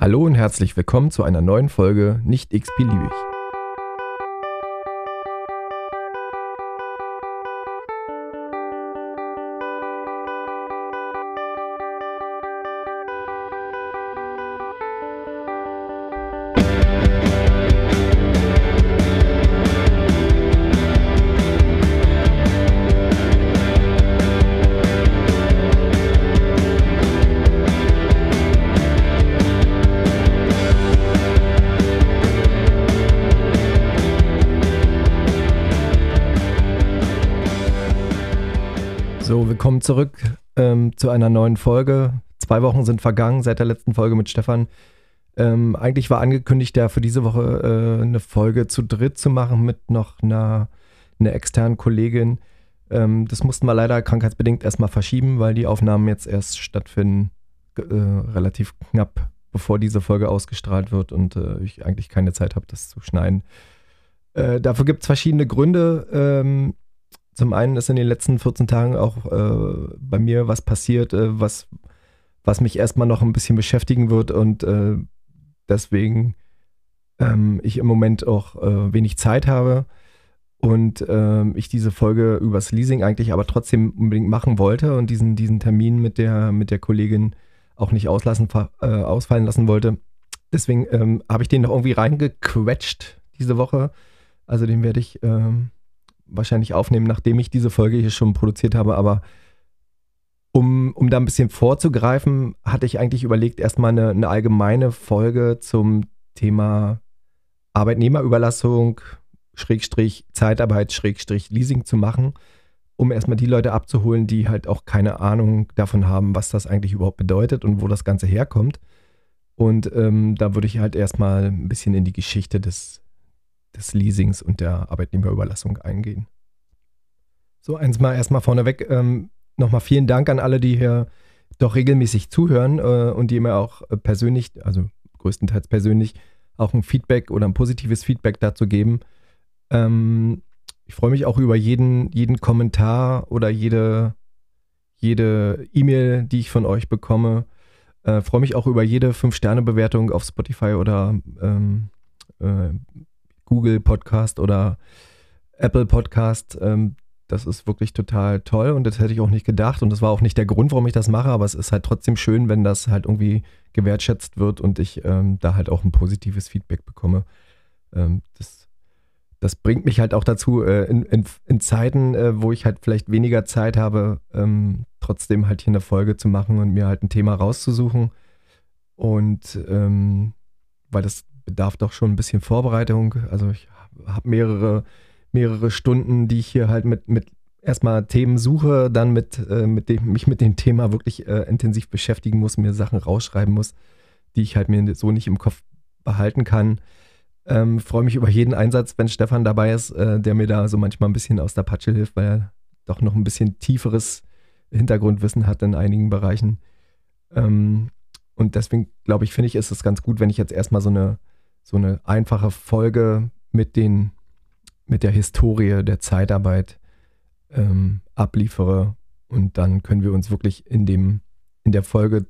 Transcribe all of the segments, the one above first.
Hallo und herzlich willkommen zu einer neuen Folge Nicht x-beliebig. Willkommen zurück ähm, zu einer neuen Folge. Zwei Wochen sind vergangen seit der letzten Folge mit Stefan. Ähm, eigentlich war angekündigt, ja für diese Woche äh, eine Folge zu dritt zu machen mit noch einer, einer externen Kollegin. Ähm, das mussten wir leider krankheitsbedingt erstmal verschieben, weil die Aufnahmen jetzt erst stattfinden, äh, relativ knapp bevor diese Folge ausgestrahlt wird und äh, ich eigentlich keine Zeit habe, das zu schneiden. Äh, dafür gibt es verschiedene Gründe. Zum einen ist in den letzten 14 Tagen auch äh, bei mir was passiert, äh, was, was mich erstmal noch ein bisschen beschäftigen wird und äh, deswegen ähm, ich im Moment auch äh, wenig Zeit habe und ähm, ich diese Folge übers Leasing eigentlich aber trotzdem unbedingt machen wollte und diesen, diesen Termin mit der, mit der Kollegin auch nicht auslassen, äh, ausfallen lassen wollte. Deswegen ähm, habe ich den noch irgendwie reingequetscht diese Woche. Also den werde ich ähm, wahrscheinlich aufnehmen, nachdem ich diese Folge hier schon produziert habe, aber um, um da ein bisschen vorzugreifen, hatte ich eigentlich überlegt, erstmal eine, eine allgemeine Folge zum Thema Arbeitnehmerüberlassung, Schrägstrich Zeitarbeit, Schrägstrich Leasing zu machen, um erstmal die Leute abzuholen, die halt auch keine Ahnung davon haben, was das eigentlich überhaupt bedeutet und wo das Ganze herkommt. Und ähm, da würde ich halt erstmal ein bisschen in die Geschichte des, des Leasings und der Arbeitnehmerüberlassung eingehen. So, eins mal erstmal vorneweg. Ähm, Nochmal vielen Dank an alle, die hier doch regelmäßig zuhören äh, und die mir auch äh, persönlich, also größtenteils persönlich, auch ein Feedback oder ein positives Feedback dazu geben. Ähm, ich freue mich auch über jeden, jeden Kommentar oder jede jede E-Mail, die ich von euch bekomme. Äh, freue mich auch über jede 5-Sterne-Bewertung auf Spotify oder ähm, äh, Google Podcast oder Apple Podcast. Ähm, das ist wirklich total toll und das hätte ich auch nicht gedacht und das war auch nicht der Grund, warum ich das mache, aber es ist halt trotzdem schön, wenn das halt irgendwie gewertschätzt wird und ich ähm, da halt auch ein positives Feedback bekomme. Ähm, das, das bringt mich halt auch dazu, äh, in, in, in, Zeiten, äh, wo ich halt vielleicht weniger Zeit habe, ähm, trotzdem halt hier eine Folge zu machen und mir halt ein Thema rauszusuchen. Und ähm, weil das bedarf doch schon ein bisschen Vorbereitung. Also ich habe mehrere, mehrere Stunden, die ich hier halt mit, mit erstmal Themen suche, dann mit, äh, mit dem, mich mit dem Thema wirklich äh, intensiv beschäftigen muss, mir Sachen rausschreiben muss, die ich halt mir so nicht im Kopf behalten kann. Ähm, Freue mich über jeden Einsatz, wenn Stefan dabei ist, äh, der mir da so manchmal ein bisschen aus der Patsche hilft, weil er doch noch ein bisschen tieferes Hintergrundwissen hat in einigen Bereichen. Ähm, und deswegen glaube ich, finde ich, ist es ganz gut, wenn ich jetzt erstmal so eine so eine einfache Folge mit den, mit der Historie der Zeitarbeit ähm, abliefere. Und dann können wir uns wirklich in dem, in der Folge,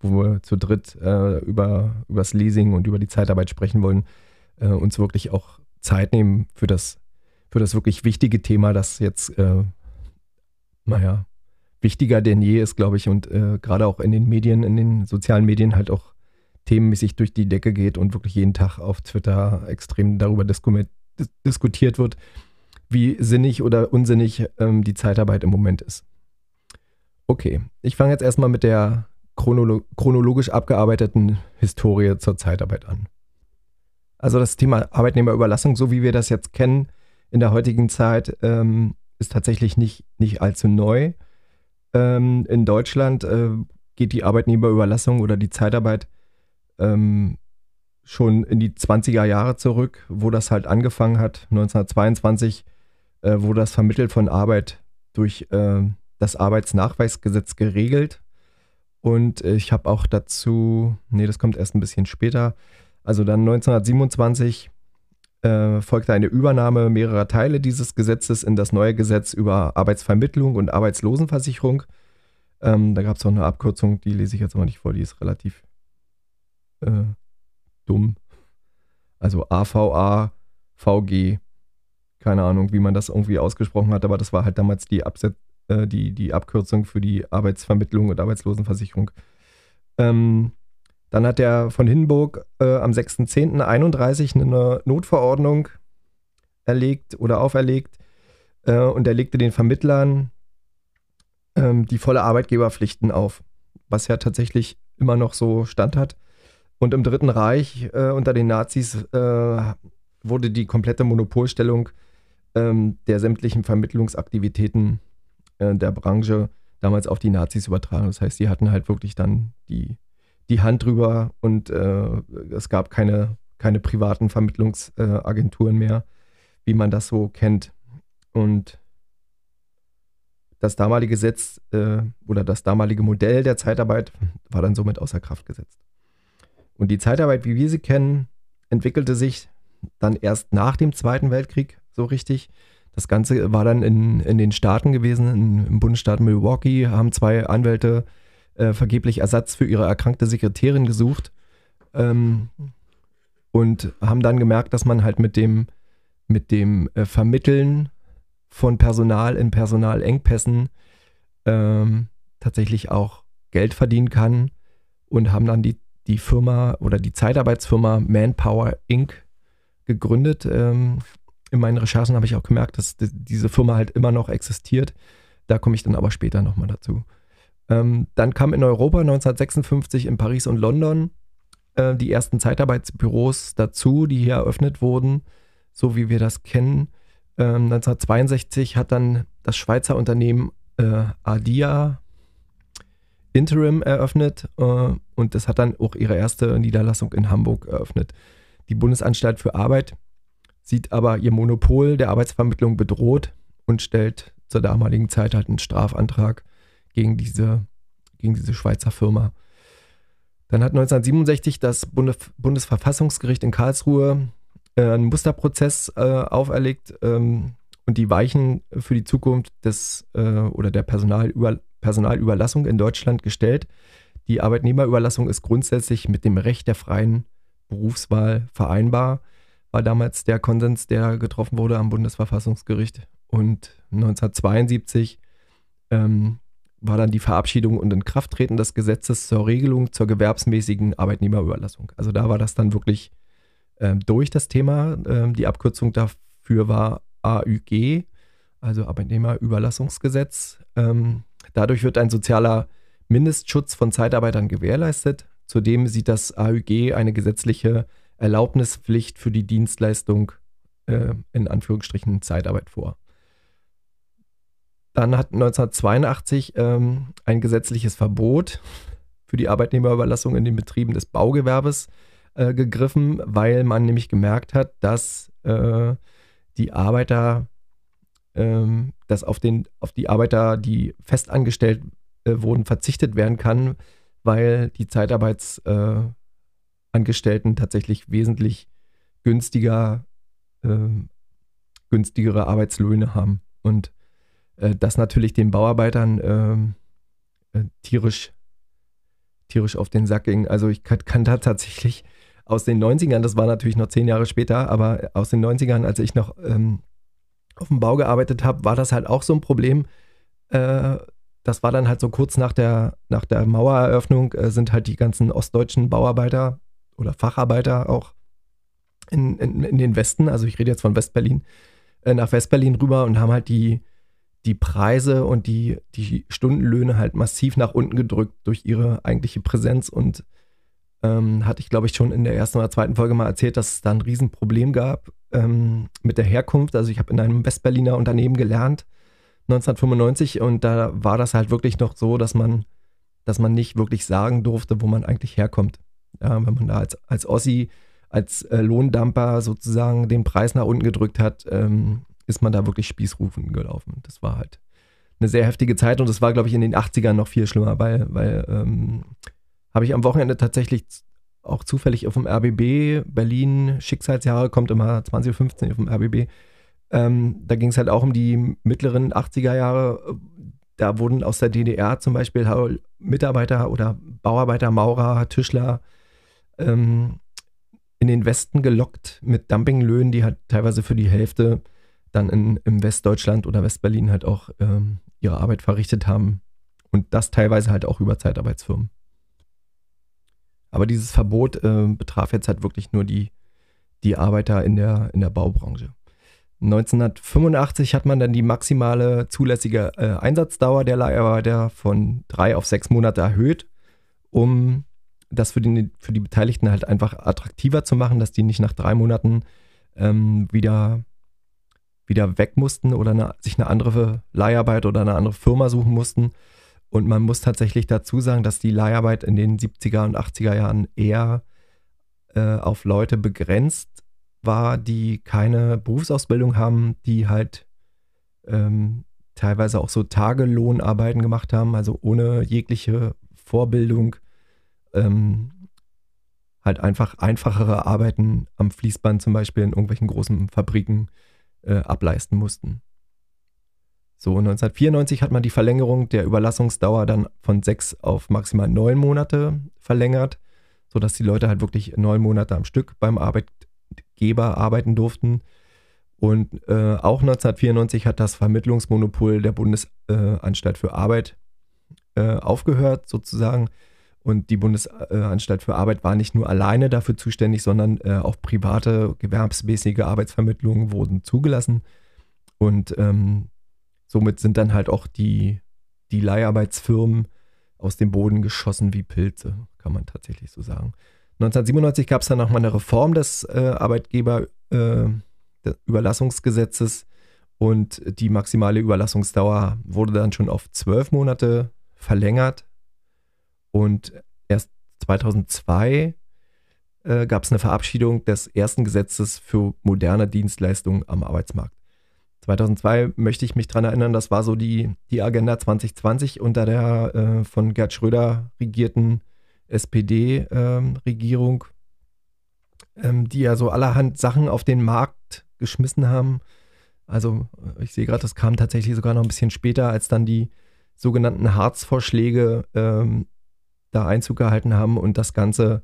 wo wir zu dritt äh, über, über das Leasing und über die Zeitarbeit sprechen wollen, äh, uns wirklich auch Zeit nehmen für das, für das wirklich wichtige Thema, das jetzt, äh, naja, wichtiger denn je ist, glaube ich, und äh, gerade auch in den Medien, in den sozialen Medien halt auch themenmäßig durch die Decke geht und wirklich jeden Tag auf Twitter extrem darüber diskutiert wird, wie sinnig oder unsinnig ähm, die Zeitarbeit im Moment ist. Okay, ich fange jetzt erstmal mit der chronolo chronologisch abgearbeiteten Historie zur Zeitarbeit an. Also das Thema Arbeitnehmerüberlassung, so wie wir das jetzt kennen in der heutigen Zeit, ähm, ist tatsächlich nicht, nicht allzu neu. Ähm, in Deutschland äh, geht die Arbeitnehmerüberlassung oder die Zeitarbeit ähm, schon in die 20er Jahre zurück, wo das halt angefangen hat. 1922 äh, wurde das Vermitteln von Arbeit durch äh, das Arbeitsnachweisgesetz geregelt. Und ich habe auch dazu, nee, das kommt erst ein bisschen später. Also dann 1927 äh, folgte eine Übernahme mehrerer Teile dieses Gesetzes in das neue Gesetz über Arbeitsvermittlung und Arbeitslosenversicherung. Ähm, da gab es auch eine Abkürzung, die lese ich jetzt aber nicht vor, die ist relativ äh, dumm. Also AVA, VG, keine Ahnung, wie man das irgendwie ausgesprochen hat, aber das war halt damals die, Abset äh, die, die Abkürzung für die Arbeitsvermittlung und Arbeitslosenversicherung. Ähm, dann hat er von Hindenburg äh, am 6.10.31 eine Notverordnung erlegt oder auferlegt äh, und er legte den Vermittlern ähm, die volle Arbeitgeberpflichten auf, was ja tatsächlich immer noch so Stand hat. Und im Dritten Reich äh, unter den Nazis äh, wurde die komplette Monopolstellung ähm, der sämtlichen Vermittlungsaktivitäten äh, der Branche damals auf die Nazis übertragen. Das heißt, sie hatten halt wirklich dann die die Hand drüber und äh, es gab keine, keine privaten Vermittlungsagenturen mehr, wie man das so kennt. Und das damalige Gesetz äh, oder das damalige Modell der Zeitarbeit war dann somit außer Kraft gesetzt. Und die Zeitarbeit, wie wir sie kennen, entwickelte sich dann erst nach dem Zweiten Weltkrieg so richtig. Das Ganze war dann in, in den Staaten gewesen, in, im Bundesstaat Milwaukee, haben zwei Anwälte äh, vergeblich Ersatz für ihre erkrankte Sekretärin gesucht ähm, und haben dann gemerkt, dass man halt mit dem, mit dem äh, Vermitteln von Personal in Personalengpässen ähm, tatsächlich auch Geld verdienen kann und haben dann die, die Firma oder die Zeitarbeitsfirma Manpower Inc. gegründet. Ähm, in meinen Recherchen habe ich auch gemerkt, dass diese Firma halt immer noch existiert. Da komme ich dann aber später nochmal dazu. Ähm, dann kam in Europa 1956 in Paris und London äh, die ersten Zeitarbeitsbüros dazu, die hier eröffnet wurden, so wie wir das kennen. Ähm, 1962 hat dann das Schweizer Unternehmen äh, Adia Interim eröffnet äh, und das hat dann auch ihre erste Niederlassung in Hamburg eröffnet. Die Bundesanstalt für Arbeit sieht aber ihr Monopol der Arbeitsvermittlung bedroht und stellt zur damaligen Zeit halt einen Strafantrag gegen diese, gegen diese Schweizer Firma. Dann hat 1967 das Bundes Bundesverfassungsgericht in Karlsruhe äh, einen Musterprozess äh, auferlegt ähm, und die Weichen für die Zukunft des äh, oder der Personalüber Personalüberlassung in Deutschland gestellt. Die Arbeitnehmerüberlassung ist grundsätzlich mit dem Recht der freien Berufswahl vereinbar, war damals der Konsens, der getroffen wurde am Bundesverfassungsgericht. Und 1972 ähm, war dann die Verabschiedung und Inkrafttreten des Gesetzes zur Regelung zur gewerbsmäßigen Arbeitnehmerüberlassung. Also da war das dann wirklich ähm, durch das Thema. Ähm, die Abkürzung dafür war AÜG, also Arbeitnehmerüberlassungsgesetz. Ähm, dadurch wird ein sozialer Mindestschutz von Zeitarbeitern gewährleistet. Zudem sieht das AÜG eine gesetzliche Erlaubnispflicht für die Dienstleistung äh, in Anführungsstrichen Zeitarbeit vor. Dann hat 1982 ähm, ein gesetzliches Verbot für die Arbeitnehmerüberlassung in den Betrieben des Baugewerbes äh, gegriffen, weil man nämlich gemerkt hat, dass äh, die Arbeiter, ähm, dass auf, den, auf die Arbeiter, die festangestellt äh, wurden, verzichtet werden kann, weil die Zeitarbeitsangestellten äh, tatsächlich wesentlich günstiger, ähm, günstigere Arbeitslöhne haben. Und äh, das natürlich den Bauarbeitern ähm, äh, tierisch, tierisch auf den Sack ging. Also ich kann, kann da tatsächlich aus den 90ern, das war natürlich noch zehn Jahre später, aber aus den 90ern, als ich noch ähm, auf dem Bau gearbeitet habe, war das halt auch so ein Problem. Äh, das war dann halt so kurz nach der, nach der Mauereröffnung, äh, sind halt die ganzen ostdeutschen Bauarbeiter oder Facharbeiter auch in, in, in den Westen, also ich rede jetzt von Westberlin, äh, nach Westberlin rüber und haben halt die, die Preise und die, die Stundenlöhne halt massiv nach unten gedrückt durch ihre eigentliche Präsenz und ähm, hatte ich, glaube ich, schon in der ersten oder zweiten Folge mal erzählt, dass es da ein Riesenproblem gab ähm, mit der Herkunft. Also ich habe in einem Westberliner Unternehmen gelernt, 1995, und da war das halt wirklich noch so, dass man, dass man nicht wirklich sagen durfte, wo man eigentlich herkommt. Ja, wenn man da als, als Ossi, als äh, Lohndumper sozusagen den Preis nach unten gedrückt hat, ähm, ist man da wirklich Spießrufen gelaufen. Das war halt eine sehr heftige Zeit und das war, glaube ich, in den 80ern noch viel schlimmer, weil, weil ähm, habe ich am Wochenende tatsächlich auch zufällig auf dem RBB, Berlin, Schicksalsjahre, kommt immer 2015 auf dem RBB. Ähm, da ging es halt auch um die mittleren 80er Jahre. Da wurden aus der DDR zum Beispiel Mitarbeiter oder Bauarbeiter, Maurer, Tischler ähm, in den Westen gelockt mit Dumpinglöhnen, die halt teilweise für die Hälfte dann in, im Westdeutschland oder Westberlin halt auch ähm, ihre Arbeit verrichtet haben. Und das teilweise halt auch über Zeitarbeitsfirmen. Aber dieses Verbot äh, betraf jetzt halt wirklich nur die, die Arbeiter in der, in der Baubranche. 1985 hat man dann die maximale zulässige äh, Einsatzdauer der Leiharbeiter von drei auf sechs Monate erhöht, um das für die, für die Beteiligten halt einfach attraktiver zu machen, dass die nicht nach drei Monaten ähm, wieder, wieder weg mussten oder eine, sich eine andere Leiharbeit oder eine andere Firma suchen mussten. Und man muss tatsächlich dazu sagen, dass die Leiharbeit in den 70er und 80er Jahren eher äh, auf Leute begrenzt war, die keine Berufsausbildung haben, die halt ähm, teilweise auch so Tagelohnarbeiten gemacht haben, also ohne jegliche Vorbildung, ähm, halt einfach einfachere Arbeiten am Fließband zum Beispiel in irgendwelchen großen Fabriken äh, ableisten mussten. So, 1994 hat man die Verlängerung der Überlassungsdauer dann von sechs auf maximal neun Monate verlängert, sodass die Leute halt wirklich neun Monate am Stück beim Arbeit, Geber arbeiten durften. Und äh, auch 1994 hat das Vermittlungsmonopol der Bundesanstalt für Arbeit äh, aufgehört, sozusagen. Und die Bundesanstalt für Arbeit war nicht nur alleine dafür zuständig, sondern äh, auch private, gewerbsmäßige Arbeitsvermittlungen wurden zugelassen. Und ähm, somit sind dann halt auch die, die Leiharbeitsfirmen aus dem Boden geschossen wie Pilze, kann man tatsächlich so sagen. 1997 gab es dann nochmal eine Reform des äh, Arbeitgeberüberlassungsgesetzes äh, und die maximale Überlassungsdauer wurde dann schon auf zwölf Monate verlängert. Und erst 2002 äh, gab es eine Verabschiedung des ersten Gesetzes für moderne Dienstleistungen am Arbeitsmarkt. 2002 möchte ich mich daran erinnern, das war so die, die Agenda 2020 unter der äh, von Gerd Schröder regierten SPD-Regierung, ähm, ähm, die ja so allerhand Sachen auf den Markt geschmissen haben. Also ich sehe gerade, das kam tatsächlich sogar noch ein bisschen später, als dann die sogenannten Harz-Vorschläge ähm, da Einzug gehalten haben und das Ganze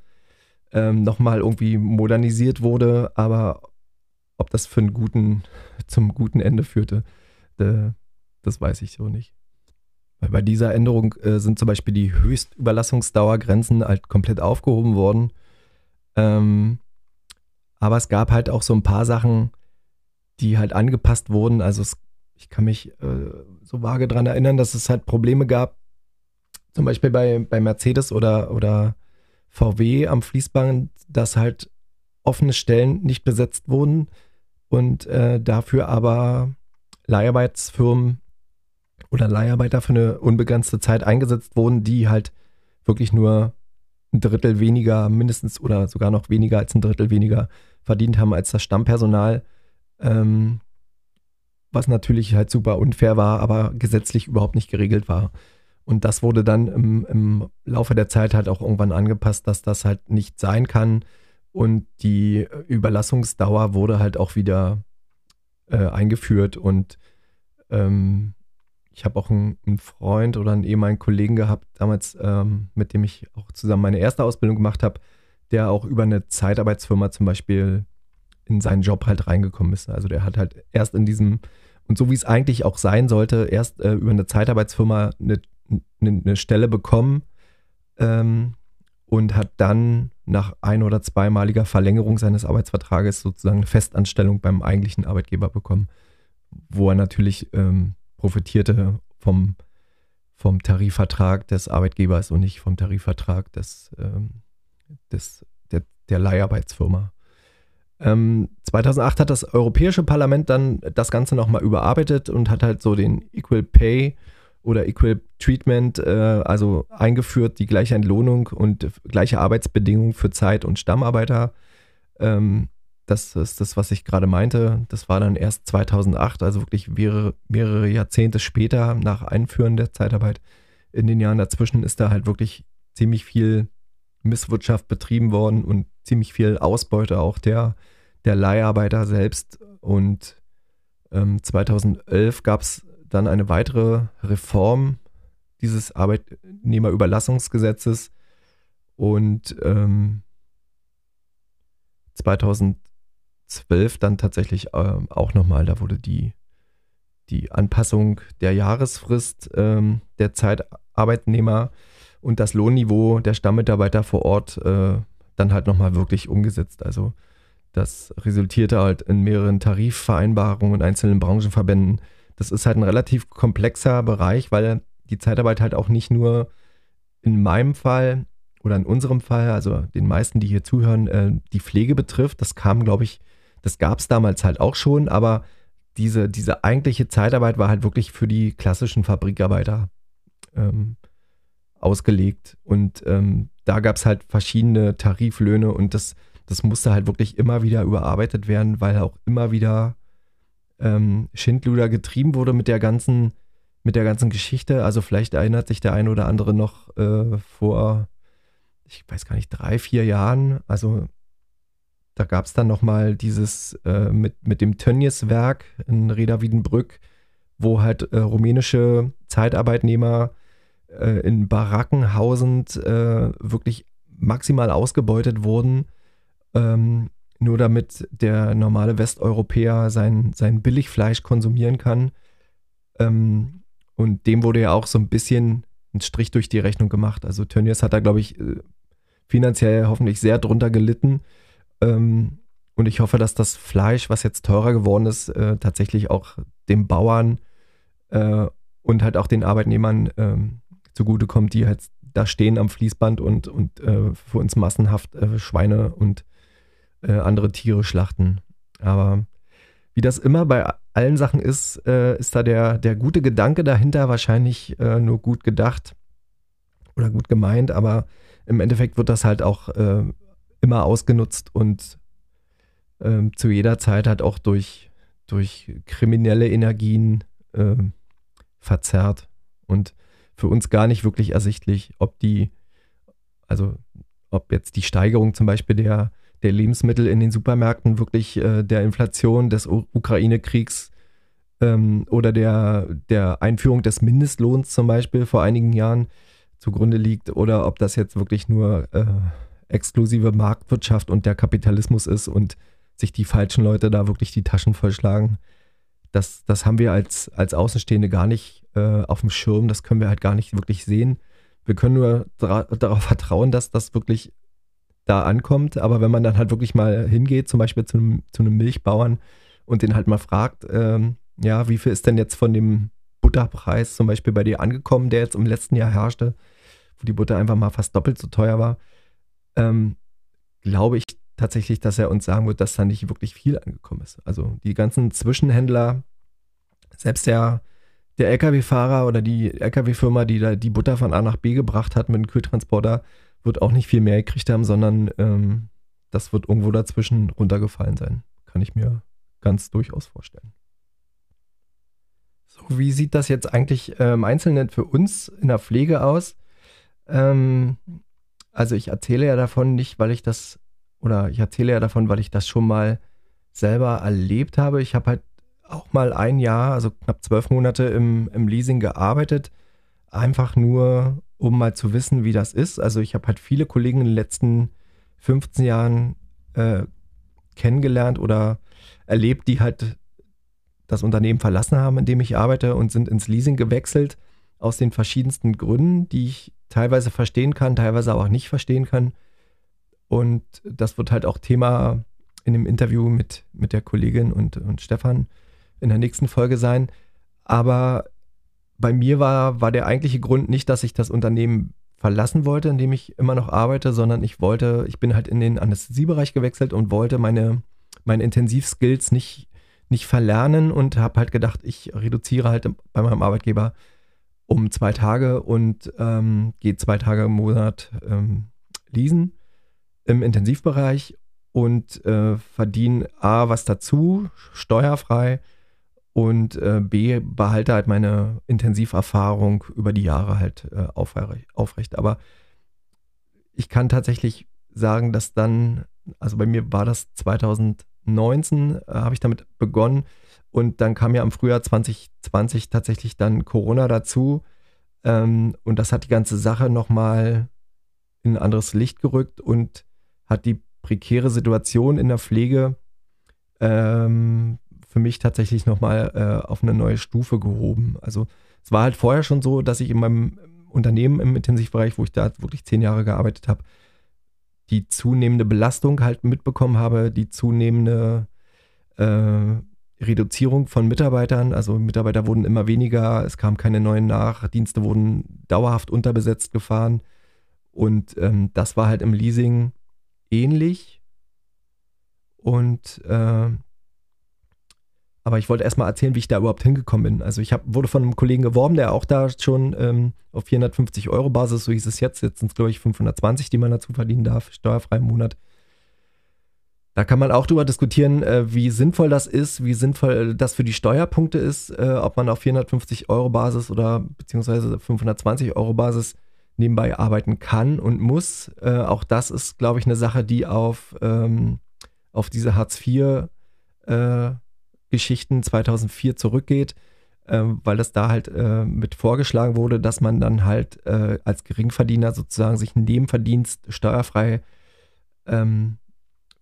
ähm, nochmal irgendwie modernisiert wurde. Aber ob das für einen guten, zum guten Ende führte, äh, das weiß ich so nicht. Weil bei dieser Änderung äh, sind zum Beispiel die Höchstüberlassungsdauergrenzen halt komplett aufgehoben worden. Ähm, aber es gab halt auch so ein paar Sachen, die halt angepasst wurden. Also es, ich kann mich äh, so vage daran erinnern, dass es halt Probleme gab, zum Beispiel bei, bei Mercedes oder, oder VW am Fließband, dass halt offene Stellen nicht besetzt wurden und äh, dafür aber Leiharbeitsfirmen oder Leiharbeiter für eine unbegrenzte Zeit eingesetzt wurden, die halt wirklich nur ein Drittel weniger, mindestens oder sogar noch weniger als ein Drittel weniger verdient haben als das Stammpersonal. Ähm, was natürlich halt super unfair war, aber gesetzlich überhaupt nicht geregelt war. Und das wurde dann im, im Laufe der Zeit halt auch irgendwann angepasst, dass das halt nicht sein kann. Und die Überlassungsdauer wurde halt auch wieder äh, eingeführt und ähm, ich habe auch einen, einen, Freund oder einen ehemaligen Kollegen gehabt, damals, ähm, mit dem ich auch zusammen meine erste Ausbildung gemacht habe, der auch über eine Zeitarbeitsfirma zum Beispiel in seinen Job halt reingekommen ist. Also der hat halt erst in diesem, und so wie es eigentlich auch sein sollte, erst äh, über eine Zeitarbeitsfirma eine, eine, eine Stelle bekommen ähm, und hat dann nach ein- oder zweimaliger Verlängerung seines Arbeitsvertrages sozusagen eine Festanstellung beim eigentlichen Arbeitgeber bekommen, wo er natürlich ähm, profitierte vom, vom Tarifvertrag des Arbeitgebers und nicht vom Tarifvertrag des, ähm, des, der, der Leiharbeitsfirma. Ähm, 2008 hat das Europäische Parlament dann das Ganze nochmal überarbeitet und hat halt so den Equal Pay oder Equal Treatment, äh, also eingeführt, die gleiche Entlohnung und gleiche Arbeitsbedingungen für Zeit- und Stammarbeiter ähm, das ist das, was ich gerade meinte. Das war dann erst 2008, also wirklich mehrere, mehrere Jahrzehnte später nach Einführen der Zeitarbeit. In den Jahren dazwischen ist da halt wirklich ziemlich viel Misswirtschaft betrieben worden und ziemlich viel Ausbeute auch der, der Leiharbeiter selbst. Und ähm, 2011 gab es dann eine weitere Reform dieses Arbeitnehmerüberlassungsgesetzes. Und ähm, 2012 dann tatsächlich äh, auch nochmal, da wurde die, die Anpassung der Jahresfrist ähm, der Zeitarbeitnehmer und das Lohnniveau der Stammmitarbeiter vor Ort äh, dann halt nochmal wirklich umgesetzt. Also das resultierte halt in mehreren Tarifvereinbarungen und einzelnen Branchenverbänden. Das ist halt ein relativ komplexer Bereich, weil die Zeitarbeit halt auch nicht nur in meinem Fall oder in unserem Fall, also den meisten, die hier zuhören, äh, die Pflege betrifft. Das kam, glaube ich, das gab es damals halt auch schon, aber diese, diese eigentliche Zeitarbeit war halt wirklich für die klassischen Fabrikarbeiter ähm, ausgelegt. Und ähm, da gab es halt verschiedene Tariflöhne und das, das musste halt wirklich immer wieder überarbeitet werden, weil auch immer wieder ähm, Schindluder getrieben wurde mit der ganzen, mit der ganzen Geschichte. Also vielleicht erinnert sich der eine oder andere noch äh, vor, ich weiß gar nicht, drei, vier Jahren. Also da gab es dann nochmal dieses äh, mit, mit dem Tönnies-Werk in Reda Wiedenbrück, wo halt äh, rumänische Zeitarbeitnehmer äh, in Baracken hausend äh, wirklich maximal ausgebeutet wurden, ähm, nur damit der normale Westeuropäer sein, sein Billigfleisch konsumieren kann. Ähm, und dem wurde ja auch so ein bisschen ein Strich durch die Rechnung gemacht. Also Tönnies hat da, glaube ich, äh, finanziell hoffentlich sehr drunter gelitten. Ähm, und ich hoffe, dass das Fleisch, was jetzt teurer geworden ist, äh, tatsächlich auch den Bauern äh, und halt auch den Arbeitnehmern ähm, zugutekommt, die halt da stehen am Fließband und, und äh, für uns massenhaft äh, Schweine und äh, andere Tiere schlachten. Aber wie das immer bei allen Sachen ist, äh, ist da der, der gute Gedanke dahinter wahrscheinlich äh, nur gut gedacht oder gut gemeint, aber im Endeffekt wird das halt auch äh, immer ausgenutzt und ähm, zu jeder Zeit halt auch durch, durch kriminelle Energien verzerrt. Und für uns gar nicht wirklich ersichtlich, ob die, also ob jetzt die Steigerung zum Beispiel der, der Lebensmittel in den Supermärkten wirklich äh, der Inflation des Ukraine-Kriegs ähm, oder der, der Einführung des Mindestlohns zum Beispiel vor einigen Jahren zugrunde liegt oder ob das jetzt wirklich nur äh, exklusive Marktwirtschaft und der Kapitalismus ist und sich die falschen Leute da wirklich die Taschen vollschlagen. Das, das haben wir als, als Außenstehende gar nicht äh, auf dem Schirm. Das können wir halt gar nicht wirklich sehen. Wir können nur darauf vertrauen, dass das wirklich da ankommt. Aber wenn man dann halt wirklich mal hingeht, zum Beispiel zu einem, zu einem Milchbauern und den halt mal fragt, ähm, ja, wie viel ist denn jetzt von dem Butterpreis zum Beispiel bei dir angekommen, der jetzt im letzten Jahr herrschte, wo die Butter einfach mal fast doppelt so teuer war, ähm, glaube ich tatsächlich, dass er uns sagen wird, dass da nicht wirklich viel angekommen ist. Also die ganzen Zwischenhändler, selbst der der Lkw-Fahrer oder die Lkw-Firma, die da die Butter von A nach B gebracht hat mit dem Kühltransporter, wird auch nicht viel mehr gekriegt haben, sondern ähm, das wird irgendwo dazwischen runtergefallen sein. Kann ich mir ganz durchaus vorstellen. So, wie sieht das jetzt eigentlich äh, im Einzelnen für uns in der Pflege aus? Ähm, also ich erzähle ja davon nicht, weil ich das, oder ich erzähle ja davon, weil ich das schon mal selber erlebt habe. Ich habe halt auch mal ein Jahr, also knapp zwölf Monate im, im Leasing gearbeitet. Einfach nur, um mal zu wissen, wie das ist. Also ich habe halt viele Kollegen in den letzten 15 Jahren äh, kennengelernt oder erlebt, die halt das Unternehmen verlassen haben, in dem ich arbeite und sind ins Leasing gewechselt aus den verschiedensten Gründen, die ich teilweise verstehen kann, teilweise auch nicht verstehen kann. Und das wird halt auch Thema in dem Interview mit, mit der Kollegin und, und Stefan in der nächsten Folge sein. Aber bei mir war, war der eigentliche Grund nicht, dass ich das Unternehmen verlassen wollte, in dem ich immer noch arbeite, sondern ich wollte, ich bin halt in den Anästhesiebereich gewechselt und wollte meine, meine Intensivskills nicht, nicht verlernen und habe halt gedacht, ich reduziere halt bei meinem Arbeitgeber um zwei Tage und ähm, gehe zwei Tage im Monat ähm, leasen im Intensivbereich und äh, verdiene A was dazu, steuerfrei und äh, B, behalte halt meine Intensiverfahrung über die Jahre halt äh, aufrecht, aufrecht. Aber ich kann tatsächlich sagen, dass dann, also bei mir war das 2019, äh, habe ich damit begonnen und dann kam ja im Frühjahr 2020 tatsächlich dann Corona dazu ähm, und das hat die ganze Sache nochmal in ein anderes Licht gerückt und hat die prekäre Situation in der Pflege ähm, für mich tatsächlich nochmal äh, auf eine neue Stufe gehoben. Also es war halt vorher schon so, dass ich in meinem Unternehmen im Intensivbereich, wo ich da wirklich zehn Jahre gearbeitet habe, die zunehmende Belastung halt mitbekommen habe, die zunehmende äh, Reduzierung von Mitarbeitern. Also Mitarbeiter wurden immer weniger, es kamen keine neuen nach, Dienste wurden dauerhaft unterbesetzt gefahren. Und ähm, das war halt im Leasing ähnlich. Und äh, aber ich wollte erstmal erzählen, wie ich da überhaupt hingekommen bin. Also ich hab, wurde von einem Kollegen geworben, der auch da schon ähm, auf 450 Euro Basis, so hieß es jetzt, jetzt sind es glaube ich 520, die man dazu verdienen darf, steuerfrei im Monat. Da kann man auch drüber diskutieren, äh, wie sinnvoll das ist, wie sinnvoll das für die Steuerpunkte ist, äh, ob man auf 450 Euro Basis oder beziehungsweise 520 Euro Basis nebenbei arbeiten kann und muss. Äh, auch das ist, glaube ich, eine Sache, die auf, ähm, auf diese Hartz IV äh, Geschichten 2004 zurückgeht, äh, weil das da halt äh, mit vorgeschlagen wurde, dass man dann halt äh, als Geringverdiener sozusagen sich einen Nebenverdienst steuerfrei ähm,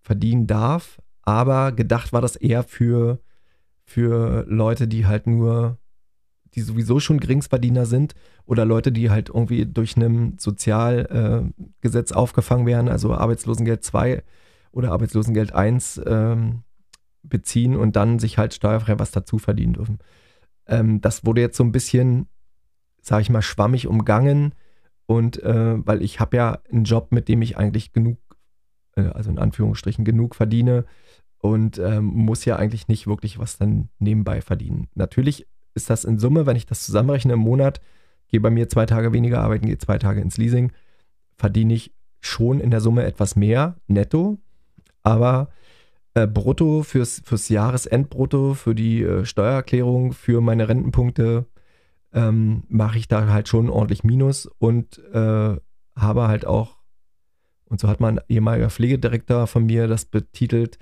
verdienen darf. Aber gedacht war das eher für, für Leute, die halt nur, die sowieso schon Geringsverdiener sind oder Leute, die halt irgendwie durch ein Sozialgesetz aufgefangen werden, also Arbeitslosengeld 2 oder Arbeitslosengeld 1 ähm, beziehen und dann sich halt steuerfrei was dazu verdienen dürfen. Ähm, das wurde jetzt so ein bisschen, sage ich mal, schwammig umgangen und äh, weil ich habe ja einen Job, mit dem ich eigentlich genug, äh, also in Anführungsstrichen genug verdiene und ähm, muss ja eigentlich nicht wirklich was dann nebenbei verdienen. Natürlich ist das in Summe, wenn ich das zusammenrechne im Monat, gehe bei mir zwei Tage weniger arbeiten, gehe zwei Tage ins Leasing, verdiene ich schon in der Summe etwas mehr netto, aber äh, brutto fürs, fürs Jahresendbrutto, für die äh, Steuererklärung, für meine Rentenpunkte ähm, mache ich da halt schon ordentlich Minus und äh, habe halt auch, und so hat mein ehemaliger Pflegedirektor von mir das betitelt,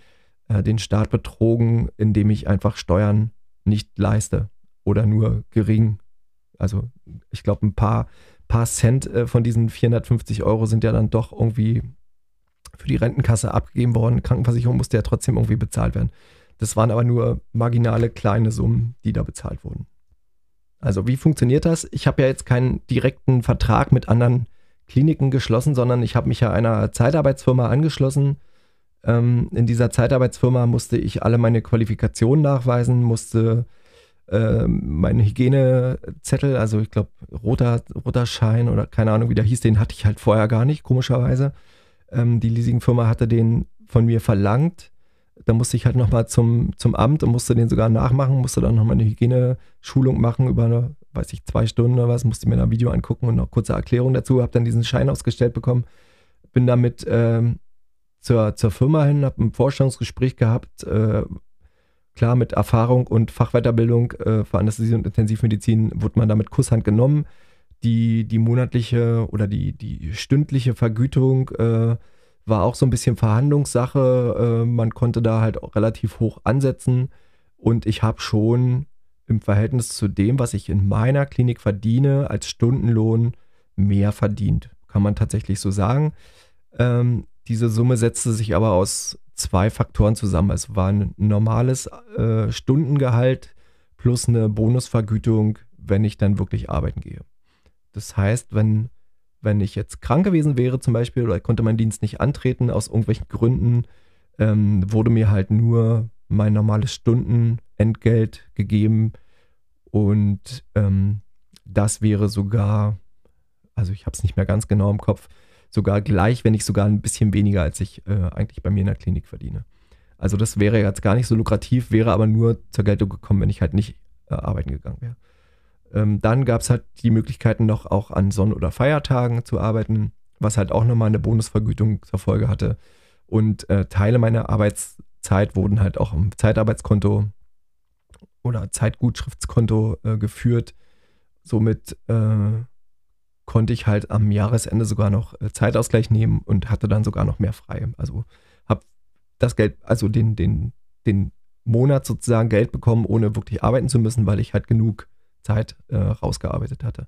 äh, den Staat betrogen, indem ich einfach Steuern nicht leiste oder nur gering. Also ich glaube, ein paar, paar Cent äh, von diesen 450 Euro sind ja dann doch irgendwie für die Rentenkasse abgegeben worden. Krankenversicherung musste ja trotzdem irgendwie bezahlt werden. Das waren aber nur marginale kleine Summen, die da bezahlt wurden. Also wie funktioniert das? Ich habe ja jetzt keinen direkten Vertrag mit anderen Kliniken geschlossen, sondern ich habe mich ja einer Zeitarbeitsfirma angeschlossen. Ähm, in dieser Zeitarbeitsfirma musste ich alle meine Qualifikationen nachweisen, musste äh, meinen Hygienezettel, also ich glaube roter, roter Schein oder keine Ahnung, wie der hieß, den hatte ich halt vorher gar nicht, komischerweise. Ähm, die Leasingfirma hatte den von mir verlangt. Da musste ich halt nochmal zum, zum Amt und musste den sogar nachmachen, musste dann nochmal eine Hygieneschulung machen über, eine, weiß ich, zwei Stunden oder was, musste mir ein Video angucken und noch kurze Erklärung dazu, habe dann diesen Schein ausgestellt bekommen, bin damit ähm, zur, zur Firma hin, habe ein Vorstellungsgespräch gehabt, äh, klar mit Erfahrung und Fachweiterbildung äh, für Anästhesie und Intensivmedizin wurde man damit Kusshand genommen die, die monatliche oder die, die stündliche Vergütung äh, war auch so ein bisschen Verhandlungssache. Äh, man konnte da halt auch relativ hoch ansetzen. Und ich habe schon im Verhältnis zu dem, was ich in meiner Klinik verdiene, als Stundenlohn mehr verdient. Kann man tatsächlich so sagen. Ähm, diese Summe setzte sich aber aus zwei Faktoren zusammen. Es war ein normales äh, Stundengehalt plus eine Bonusvergütung, wenn ich dann wirklich arbeiten gehe. Das heißt, wenn, wenn ich jetzt krank gewesen wäre zum Beispiel oder konnte meinen Dienst nicht antreten aus irgendwelchen Gründen, ähm, wurde mir halt nur mein normales Stundenentgelt gegeben und ähm, das wäre sogar, also ich habe es nicht mehr ganz genau im Kopf, sogar gleich, wenn nicht sogar ein bisschen weniger, als ich äh, eigentlich bei mir in der Klinik verdiene. Also das wäre jetzt gar nicht so lukrativ, wäre aber nur zur Geltung gekommen, wenn ich halt nicht äh, arbeiten gegangen wäre. Ähm, dann gab es halt die Möglichkeiten noch auch an Sonn- oder Feiertagen zu arbeiten, was halt auch nochmal eine Bonusvergütung zur Folge hatte. Und äh, Teile meiner Arbeitszeit wurden halt auch im Zeitarbeitskonto oder Zeitgutschriftskonto äh, geführt. Somit äh, konnte ich halt am Jahresende sogar noch äh, Zeitausgleich nehmen und hatte dann sogar noch mehr frei. Also habe das Geld, also den, den, den Monat sozusagen Geld bekommen, ohne wirklich arbeiten zu müssen, weil ich halt genug Zeit äh, rausgearbeitet hatte.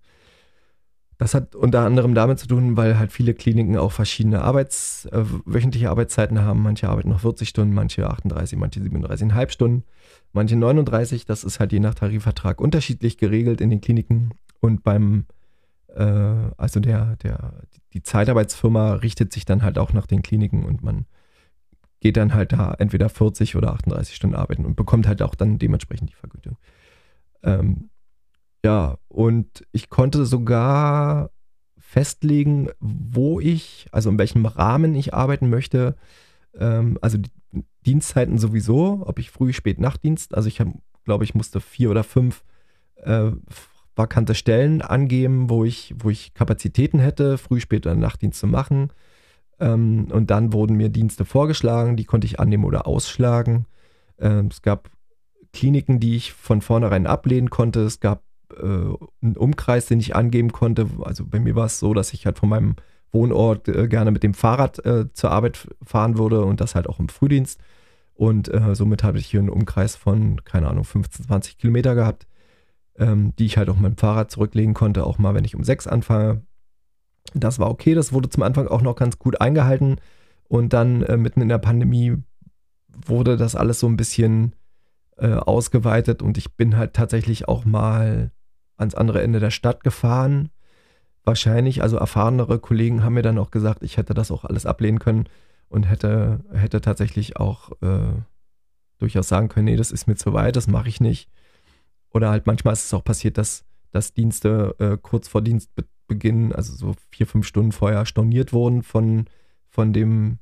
das hat unter anderem damit zu tun, weil halt viele Kliniken auch verschiedene Arbeits, äh, wöchentliche Arbeitszeiten haben. Manche arbeiten noch 40 Stunden, manche 38, manche 37,5 Stunden, manche 39. Das ist halt je nach Tarifvertrag unterschiedlich geregelt in den Kliniken. Und beim, äh, also der, der, die Zeitarbeitsfirma richtet sich dann halt auch nach den Kliniken und man geht dann halt da entweder 40 oder 38 Stunden arbeiten und bekommt halt auch dann dementsprechend die Vergütung. Ähm, ja, und ich konnte sogar festlegen, wo ich, also in welchem Rahmen ich arbeiten möchte. Ähm, also die Dienstzeiten sowieso, ob ich früh, spät, Nachtdienst. Also ich glaube, ich musste vier oder fünf äh, vakante Stellen angeben, wo ich, wo ich Kapazitäten hätte, früh, spät oder Nachtdienst zu machen. Ähm, und dann wurden mir Dienste vorgeschlagen, die konnte ich annehmen oder ausschlagen. Ähm, es gab Kliniken, die ich von vornherein ablehnen konnte. Es gab äh, einen Umkreis, den ich angeben konnte. Also bei mir war es so, dass ich halt von meinem Wohnort äh, gerne mit dem Fahrrad äh, zur Arbeit fahren würde und das halt auch im Frühdienst. Und äh, somit habe ich hier einen Umkreis von, keine Ahnung, 15, 20 Kilometer gehabt, ähm, die ich halt auch mit dem Fahrrad zurücklegen konnte, auch mal, wenn ich um sechs anfange. Das war okay, das wurde zum Anfang auch noch ganz gut eingehalten. Und dann äh, mitten in der Pandemie wurde das alles so ein bisschen äh, ausgeweitet und ich bin halt tatsächlich auch mal ans andere Ende der Stadt gefahren. Wahrscheinlich, also erfahrenere Kollegen haben mir dann auch gesagt, ich hätte das auch alles ablehnen können und hätte, hätte tatsächlich auch äh, durchaus sagen können, nee, das ist mir zu weit, das mache ich nicht. Oder halt manchmal ist es auch passiert, dass, dass Dienste äh, kurz vor Dienstbeginn, also so vier, fünf Stunden vorher storniert wurden von, von dem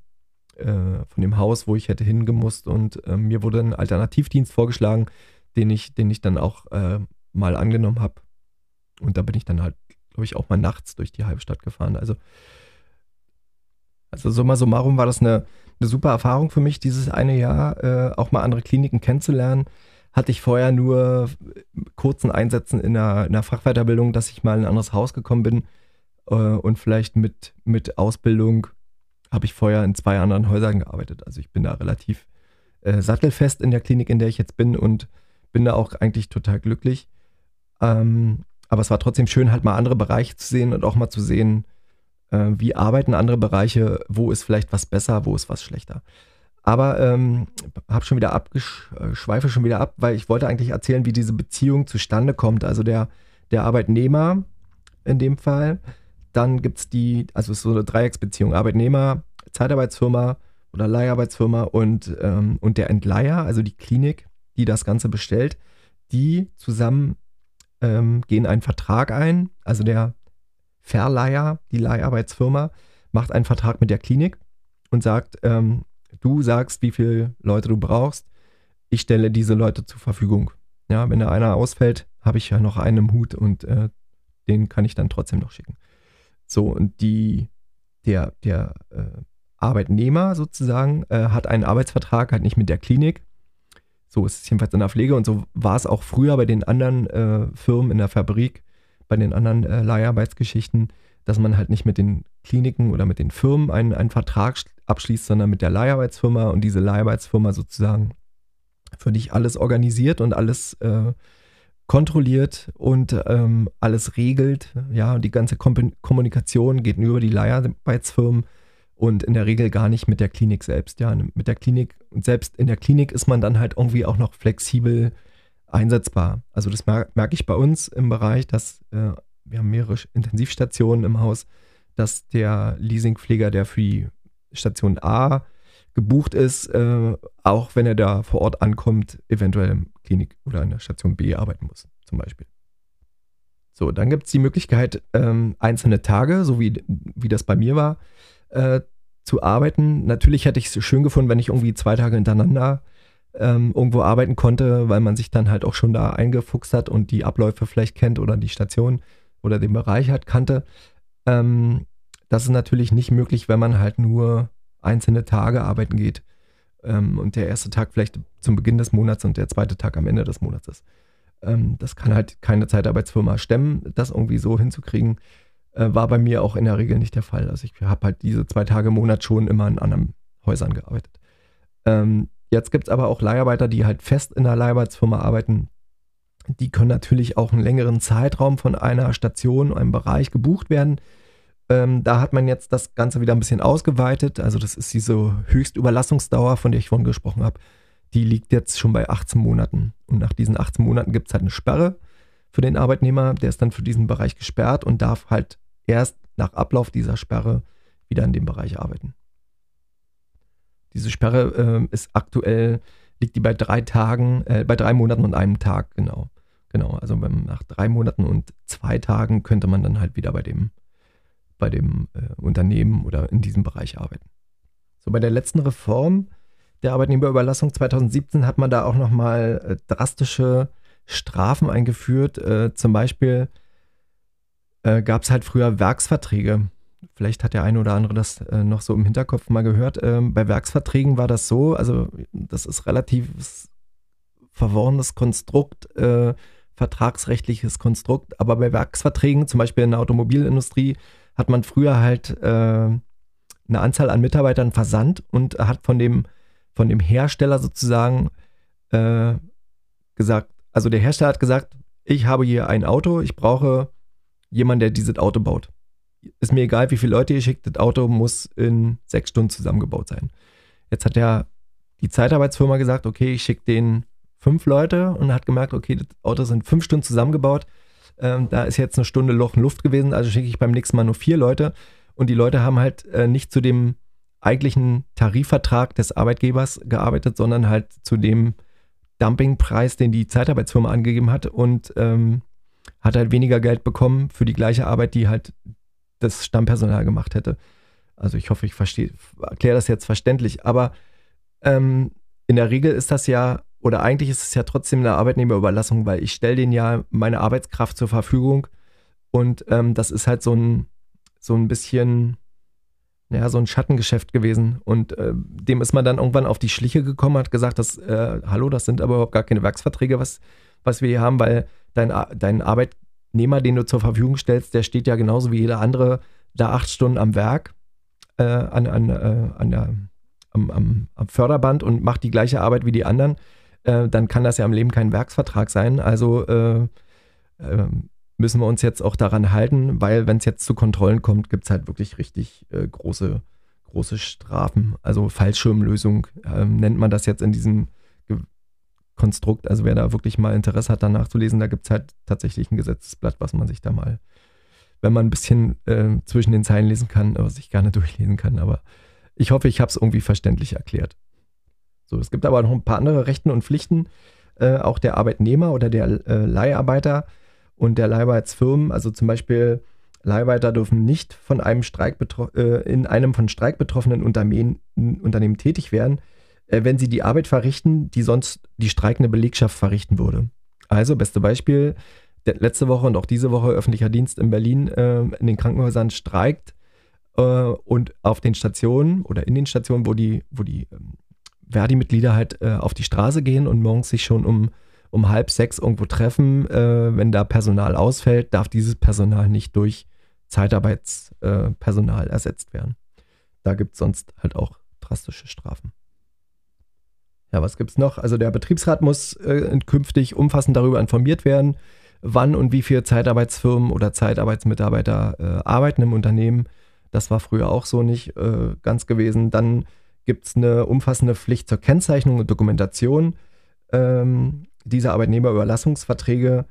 äh, von dem Haus, wo ich hätte hingemusst und äh, mir wurde ein Alternativdienst vorgeschlagen, den ich, den ich dann auch äh, mal angenommen habe. Und da bin ich dann halt, glaube ich, auch mal nachts durch die halbe Stadt gefahren. Also, also summa summarum war das eine, eine super Erfahrung für mich, dieses eine Jahr äh, auch mal andere Kliniken kennenzulernen. Hatte ich vorher nur kurzen Einsätzen in einer, in einer Fachweiterbildung, dass ich mal in ein anderes Haus gekommen bin äh, und vielleicht mit, mit Ausbildung habe ich vorher in zwei anderen Häusern gearbeitet. Also ich bin da relativ äh, sattelfest in der Klinik, in der ich jetzt bin und bin da auch eigentlich total glücklich. Ähm, aber es war trotzdem schön, halt mal andere Bereiche zu sehen und auch mal zu sehen, äh, wie arbeiten andere Bereiche, wo ist vielleicht was besser, wo ist was schlechter. Aber ähm, habe schon wieder abgeschweife schon wieder ab, weil ich wollte eigentlich erzählen, wie diese Beziehung zustande kommt. Also der, der Arbeitnehmer in dem Fall, dann gibt es die, also es ist so eine Dreiecksbeziehung, Arbeitnehmer, Zeitarbeitsfirma oder Leiharbeitsfirma und, ähm, und der Entleiher, also die Klinik, die das Ganze bestellt, die zusammen ähm, gehen einen Vertrag ein. Also der Verleiher, die Leiharbeitsfirma, macht einen Vertrag mit der Klinik und sagt, ähm, du sagst, wie viele Leute du brauchst. Ich stelle diese Leute zur Verfügung. Ja, wenn da einer ausfällt, habe ich ja noch einen im Hut und äh, den kann ich dann trotzdem noch schicken. So, und die, der, der äh, Arbeitnehmer sozusagen äh, hat einen Arbeitsvertrag halt nicht mit der Klinik. So ist es jedenfalls in der Pflege und so war es auch früher bei den anderen äh, Firmen in der Fabrik, bei den anderen äh, Leiharbeitsgeschichten, dass man halt nicht mit den Kliniken oder mit den Firmen einen, einen Vertrag abschließt, sondern mit der Leiharbeitsfirma und diese Leiharbeitsfirma sozusagen für dich alles organisiert und alles äh, kontrolliert und ähm, alles regelt. Ja, die ganze Kom Kommunikation geht nur über die Leiharbeitsfirmen und in der Regel gar nicht mit der Klinik selbst. Ja, mit der Klinik und selbst in der Klinik ist man dann halt irgendwie auch noch flexibel einsetzbar. Also das mer merke ich bei uns im Bereich, dass äh, wir haben mehrere Intensivstationen im Haus, dass der Leasingpfleger, der für die Station A gebucht ist, äh, auch wenn er da vor Ort ankommt, eventuell im Klinik oder in der Station B arbeiten muss, zum Beispiel. So, dann gibt es die Möglichkeit, ähm, einzelne Tage, so wie, wie das bei mir war, äh, zu arbeiten. Natürlich hätte ich es schön gefunden, wenn ich irgendwie zwei Tage hintereinander ähm, irgendwo arbeiten konnte, weil man sich dann halt auch schon da eingefuchst hat und die Abläufe vielleicht kennt oder die Station oder den Bereich halt kannte. Ähm, das ist natürlich nicht möglich, wenn man halt nur einzelne Tage arbeiten geht ähm, und der erste Tag vielleicht zum Beginn des Monats und der zweite Tag am Ende des Monats ist. Ähm, das kann halt keine Zeitarbeitsfirma stemmen, das irgendwie so hinzukriegen. Äh, war bei mir auch in der Regel nicht der Fall. Also ich habe halt diese zwei Tage im Monat schon immer in anderen Häusern gearbeitet. Ähm, jetzt gibt es aber auch Leiharbeiter, die halt fest in einer Leiharbeitsfirma arbeiten. Die können natürlich auch einen längeren Zeitraum von einer Station, einem Bereich gebucht werden. Ähm, da hat man jetzt das Ganze wieder ein bisschen ausgeweitet. Also das ist diese Höchstüberlassungsdauer, von der ich vorhin gesprochen habe. Die liegt jetzt schon bei 18 Monaten. Und nach diesen 18 Monaten gibt es halt eine Sperre für den Arbeitnehmer. Der ist dann für diesen Bereich gesperrt und darf halt erst nach Ablauf dieser Sperre wieder in dem Bereich arbeiten. Diese Sperre äh, ist aktuell, liegt die bei drei Tagen, äh, bei drei Monaten und einem Tag, genau. Genau, also beim, nach drei Monaten und zwei Tagen könnte man dann halt wieder bei dem, bei dem äh, Unternehmen oder in diesem Bereich arbeiten. So, bei der letzten Reform der Arbeitnehmerüberlassung 2017 hat man da auch nochmal äh, drastische Strafen eingeführt. Äh, zum Beispiel äh, gab es halt früher Werksverträge vielleicht hat der eine oder andere das äh, noch so im Hinterkopf mal gehört. Ähm, bei Werksverträgen war das so, also das ist relativ verworrenes Konstrukt, äh, vertragsrechtliches Konstrukt, aber bei Werksverträgen, zum Beispiel in der Automobilindustrie, hat man früher halt äh, eine Anzahl an Mitarbeitern versandt und hat von dem, von dem Hersteller sozusagen äh, gesagt, also der Hersteller hat gesagt, ich habe hier ein Auto, ich brauche jemanden, der dieses Auto baut ist mir egal, wie viele Leute ihr schickt, das Auto muss in sechs Stunden zusammengebaut sein. Jetzt hat ja die Zeitarbeitsfirma gesagt, okay, ich schicke denen fünf Leute und hat gemerkt, okay, das Auto sind fünf Stunden zusammengebaut. Ähm, da ist jetzt eine Stunde Loch in Luft gewesen, also schicke ich beim nächsten Mal nur vier Leute. Und die Leute haben halt äh, nicht zu dem eigentlichen Tarifvertrag des Arbeitgebers gearbeitet, sondern halt zu dem Dumpingpreis, den die Zeitarbeitsfirma angegeben hat und ähm, hat halt weniger Geld bekommen für die gleiche Arbeit, die halt das Stammpersonal gemacht hätte. Also ich hoffe, ich verstehe, erkläre das jetzt verständlich. Aber ähm, in der Regel ist das ja, oder eigentlich ist es ja trotzdem eine Arbeitnehmerüberlassung, weil ich stelle denen ja meine Arbeitskraft zur Verfügung. Und ähm, das ist halt so ein, so ein bisschen, ja, so ein Schattengeschäft gewesen. Und äh, dem ist man dann irgendwann auf die Schliche gekommen, hat gesagt, dass, äh, hallo, das sind aber überhaupt gar keine Werksverträge, was, was wir hier haben, weil dein, dein Arbeit, Nehmer, den du zur Verfügung stellst, der steht ja genauso wie jeder andere da acht Stunden am Werk, äh, an, an, äh, an der, am, am, am, Förderband und macht die gleiche Arbeit wie die anderen, äh, dann kann das ja im Leben kein Werksvertrag sein. Also äh, ähm, müssen wir uns jetzt auch daran halten, weil wenn es jetzt zu Kontrollen kommt, gibt es halt wirklich richtig äh, große, große Strafen. Also Fallschirmlösung ähm, nennt man das jetzt in diesem Konstrukt. Also wer da wirklich mal Interesse hat, danach zu lesen, da gibt es halt tatsächlich ein Gesetzesblatt, was man sich da mal, wenn man ein bisschen äh, zwischen den Zeilen lesen kann, was ich gerne durchlesen kann. Aber ich hoffe, ich habe es irgendwie verständlich erklärt. So, es gibt aber noch ein paar andere Rechten und Pflichten, äh, auch der Arbeitnehmer oder der äh, Leiharbeiter und der Leiharbeitsfirmen. Also zum Beispiel Leiharbeiter dürfen nicht von einem Streik äh, in einem von Streik betroffenen Unternehmen, Unternehmen tätig werden, äh, wenn sie die Arbeit verrichten, die sonst die streikende Belegschaft verrichten würde. Also, beste Beispiel, letzte Woche und auch diese Woche öffentlicher Dienst in Berlin äh, in den Krankenhäusern streikt äh, und auf den Stationen oder in den Stationen, wo die, wo die ähm, Verdi-Mitglieder halt äh, auf die Straße gehen und morgens sich schon um, um halb sechs irgendwo treffen, äh, wenn da Personal ausfällt, darf dieses Personal nicht durch Zeitarbeitspersonal ersetzt werden. Da gibt es sonst halt auch drastische Strafen. Ja, was gibt es noch? Also der Betriebsrat muss äh, künftig umfassend darüber informiert werden, wann und wie viele Zeitarbeitsfirmen oder Zeitarbeitsmitarbeiter äh, arbeiten im Unternehmen. Das war früher auch so nicht äh, ganz gewesen. Dann gibt es eine umfassende Pflicht zur Kennzeichnung und Dokumentation ähm, dieser Arbeitnehmerüberlassungsverträge.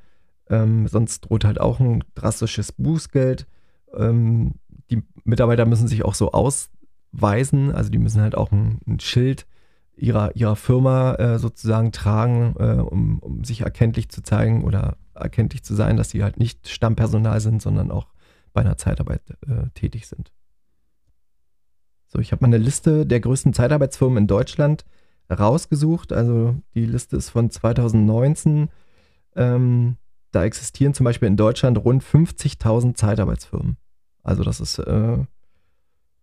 Ähm, sonst droht halt auch ein drastisches Bußgeld. Ähm, die Mitarbeiter müssen sich auch so ausweisen, also die müssen halt auch ein, ein Schild ihrer, ihrer Firma äh, sozusagen tragen, äh, um, um sich erkenntlich zu zeigen oder erkenntlich zu sein, dass sie halt nicht Stammpersonal sind, sondern auch bei einer Zeitarbeit äh, tätig sind. So, ich habe mal eine Liste der größten Zeitarbeitsfirmen in Deutschland rausgesucht. Also die Liste ist von 2019. Ähm, da existieren zum Beispiel in Deutschland rund 50.000 Zeitarbeitsfirmen. Also das ist äh,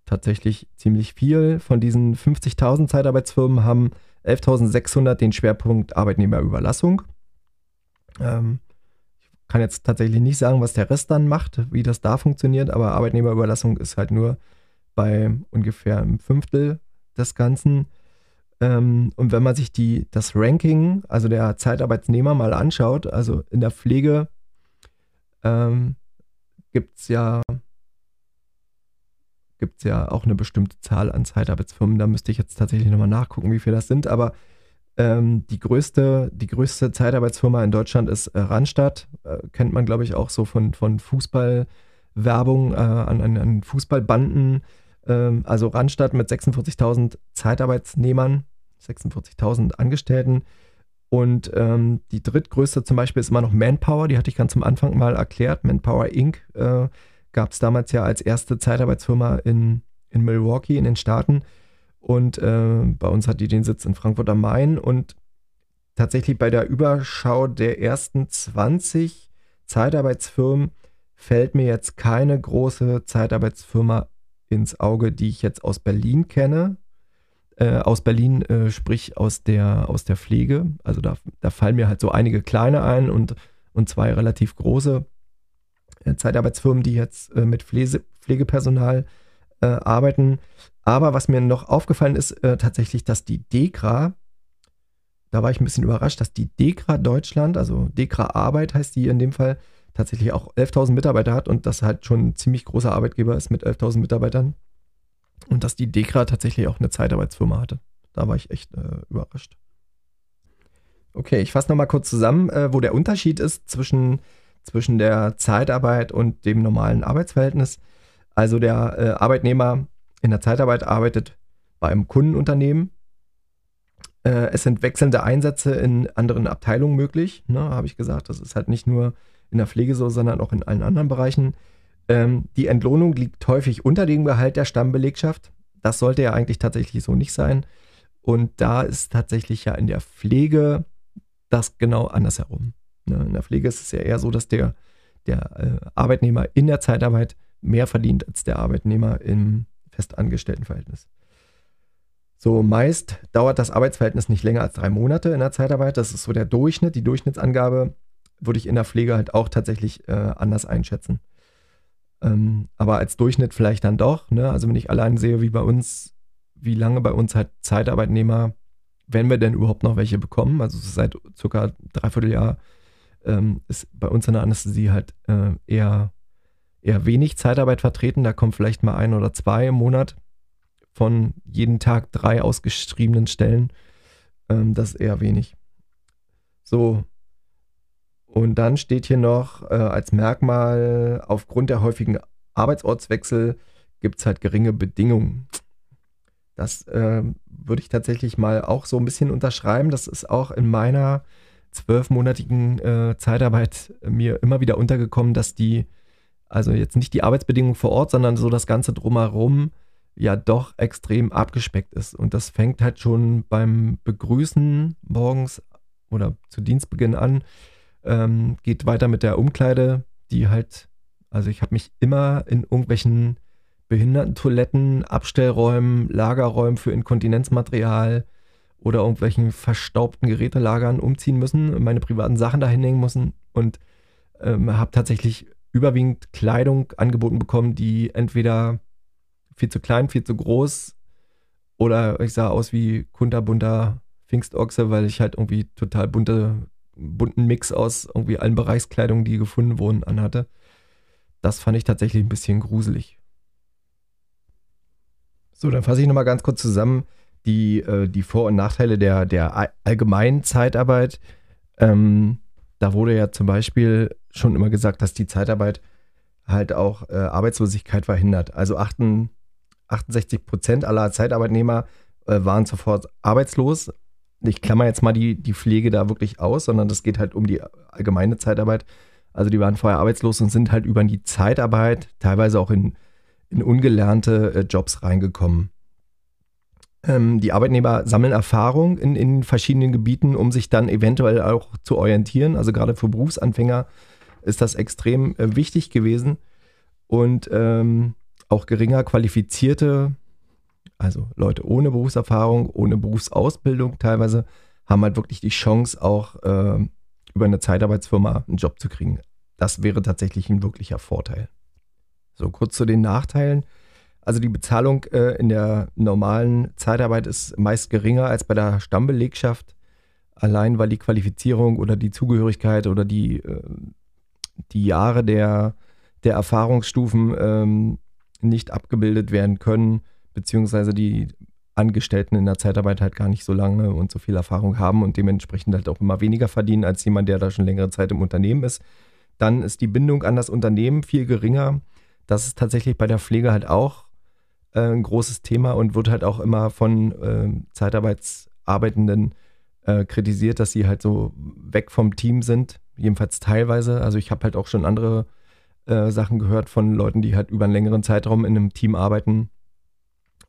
tatsächlich ziemlich viel. Von diesen 50.000 Zeitarbeitsfirmen haben 11.600 den Schwerpunkt Arbeitnehmerüberlassung. Ähm, ich kann jetzt tatsächlich nicht sagen, was der Rest dann macht, wie das da funktioniert, aber Arbeitnehmerüberlassung ist halt nur bei ungefähr einem Fünftel des Ganzen. Ähm, und wenn man sich die, das Ranking, also der Zeitarbeitsnehmer mal anschaut, also in der Pflege ähm, gibt es ja, gibt's ja auch eine bestimmte Zahl an Zeitarbeitsfirmen. Da müsste ich jetzt tatsächlich nochmal nachgucken, wie viele das sind. Aber ähm, die, größte, die größte Zeitarbeitsfirma in Deutschland ist äh, Randstadt. Äh, kennt man, glaube ich, auch so von, von Fußballwerbung äh, an, an, an Fußballbanden. Ähm, also Randstadt mit 46.000 Zeitarbeitsnehmern, 46.000 Angestellten. Und ähm, die drittgrößte zum Beispiel ist immer noch Manpower, die hatte ich ganz zum Anfang mal erklärt. Manpower Inc. Äh, gab es damals ja als erste Zeitarbeitsfirma in, in Milwaukee in den Staaten. Und äh, bei uns hat die den Sitz in Frankfurt am Main. Und tatsächlich bei der Überschau der ersten 20 Zeitarbeitsfirmen fällt mir jetzt keine große Zeitarbeitsfirma ins Auge, die ich jetzt aus Berlin kenne. Äh, aus Berlin, äh, sprich aus der, aus der Pflege. Also da, da fallen mir halt so einige kleine ein und, und zwei relativ große Zeitarbeitsfirmen, die jetzt äh, mit Pflege, Pflegepersonal äh, arbeiten. Aber was mir noch aufgefallen ist, äh, tatsächlich, dass die DEKRA, da war ich ein bisschen überrascht, dass die DEKRA Deutschland, also DEKRA Arbeit heißt die in dem Fall, tatsächlich auch 11.000 Mitarbeiter hat und das halt schon ein ziemlich großer Arbeitgeber ist mit 11.000 Mitarbeitern. Und dass die DEKRA tatsächlich auch eine Zeitarbeitsfirma hatte. Da war ich echt äh, überrascht. Okay, ich fasse nochmal kurz zusammen, äh, wo der Unterschied ist zwischen, zwischen der Zeitarbeit und dem normalen Arbeitsverhältnis. Also der äh, Arbeitnehmer in der Zeitarbeit arbeitet bei einem Kundenunternehmen. Äh, es sind wechselnde Einsätze in anderen Abteilungen möglich, ne, habe ich gesagt. Das ist halt nicht nur in der Pflege so, sondern auch in allen anderen Bereichen. Ähm, die Entlohnung liegt häufig unter dem Gehalt der Stammbelegschaft. Das sollte ja eigentlich tatsächlich so nicht sein. Und da ist tatsächlich ja in der Pflege das genau andersherum. Ne? In der Pflege ist es ja eher so, dass der, der äh, Arbeitnehmer in der Zeitarbeit mehr verdient als der Arbeitnehmer im Festangestelltenverhältnis. So, meist dauert das Arbeitsverhältnis nicht länger als drei Monate in der Zeitarbeit. Das ist so der Durchschnitt, die Durchschnittsangabe würde ich in der Pflege halt auch tatsächlich äh, anders einschätzen. Ähm, aber als Durchschnitt vielleicht dann doch. Ne? Also wenn ich allein sehe, wie bei uns, wie lange bei uns halt Zeitarbeitnehmer, wenn wir denn überhaupt noch welche bekommen, also seit circa dreiviertel Jahr ähm, ist bei uns in der Anästhesie halt äh, eher, eher wenig Zeitarbeit vertreten. Da kommen vielleicht mal ein oder zwei im Monat von jeden Tag drei ausgeschriebenen Stellen. Ähm, das ist eher wenig. So, und dann steht hier noch äh, als Merkmal, aufgrund der häufigen Arbeitsortswechsel gibt es halt geringe Bedingungen. Das äh, würde ich tatsächlich mal auch so ein bisschen unterschreiben. Das ist auch in meiner zwölfmonatigen äh, Zeitarbeit mir immer wieder untergekommen, dass die, also jetzt nicht die Arbeitsbedingungen vor Ort, sondern so das Ganze drumherum ja doch extrem abgespeckt ist. Und das fängt halt schon beim Begrüßen morgens oder zu Dienstbeginn an ähm, geht weiter mit der Umkleide, die halt, also ich habe mich immer in irgendwelchen Behindertentoiletten, Abstellräumen, Lagerräumen für Inkontinenzmaterial oder irgendwelchen verstaubten Gerätelagern umziehen müssen, meine privaten Sachen dahin hängen müssen und ähm, habe tatsächlich überwiegend Kleidung angeboten bekommen, die entweder viel zu klein, viel zu groß oder ich sah aus wie kunterbunter Pfingstochse, weil ich halt irgendwie total bunte bunten Mix aus irgendwie allen Bereichskleidungen, die gefunden wurden, anhatte. Das fand ich tatsächlich ein bisschen gruselig. So, dann fasse ich nochmal ganz kurz zusammen die, äh, die Vor- und Nachteile der, der allgemeinen Zeitarbeit. Ähm, da wurde ja zum Beispiel schon immer gesagt, dass die Zeitarbeit halt auch äh, Arbeitslosigkeit verhindert. Also 68 Prozent aller Zeitarbeitnehmer äh, waren sofort arbeitslos ich klammer jetzt mal die, die Pflege da wirklich aus, sondern das geht halt um die allgemeine Zeitarbeit. Also die waren vorher arbeitslos und sind halt über die Zeitarbeit teilweise auch in, in ungelernte äh, Jobs reingekommen. Ähm, die Arbeitnehmer sammeln Erfahrung in, in verschiedenen Gebieten, um sich dann eventuell auch zu orientieren. Also gerade für Berufsanfänger ist das extrem äh, wichtig gewesen. Und ähm, auch geringer qualifizierte also Leute ohne Berufserfahrung, ohne Berufsausbildung teilweise, haben halt wirklich die Chance, auch äh, über eine Zeitarbeitsfirma einen Job zu kriegen. Das wäre tatsächlich ein wirklicher Vorteil. So, kurz zu den Nachteilen. Also die Bezahlung äh, in der normalen Zeitarbeit ist meist geringer als bei der Stammbelegschaft, allein weil die Qualifizierung oder die Zugehörigkeit oder die, äh, die Jahre der, der Erfahrungsstufen ähm, nicht abgebildet werden können, beziehungsweise die Angestellten in der Zeitarbeit halt gar nicht so lange und so viel Erfahrung haben und dementsprechend halt auch immer weniger verdienen als jemand, der da schon längere Zeit im Unternehmen ist. Dann ist die Bindung an das Unternehmen viel geringer. Das ist tatsächlich bei der Pflege halt auch äh, ein großes Thema und wird halt auch immer von äh, Zeitarbeitsarbeitenden äh, kritisiert, dass sie halt so weg vom Team sind, jedenfalls teilweise. Also ich habe halt auch schon andere äh, Sachen gehört von Leuten, die halt über einen längeren Zeitraum in einem Team arbeiten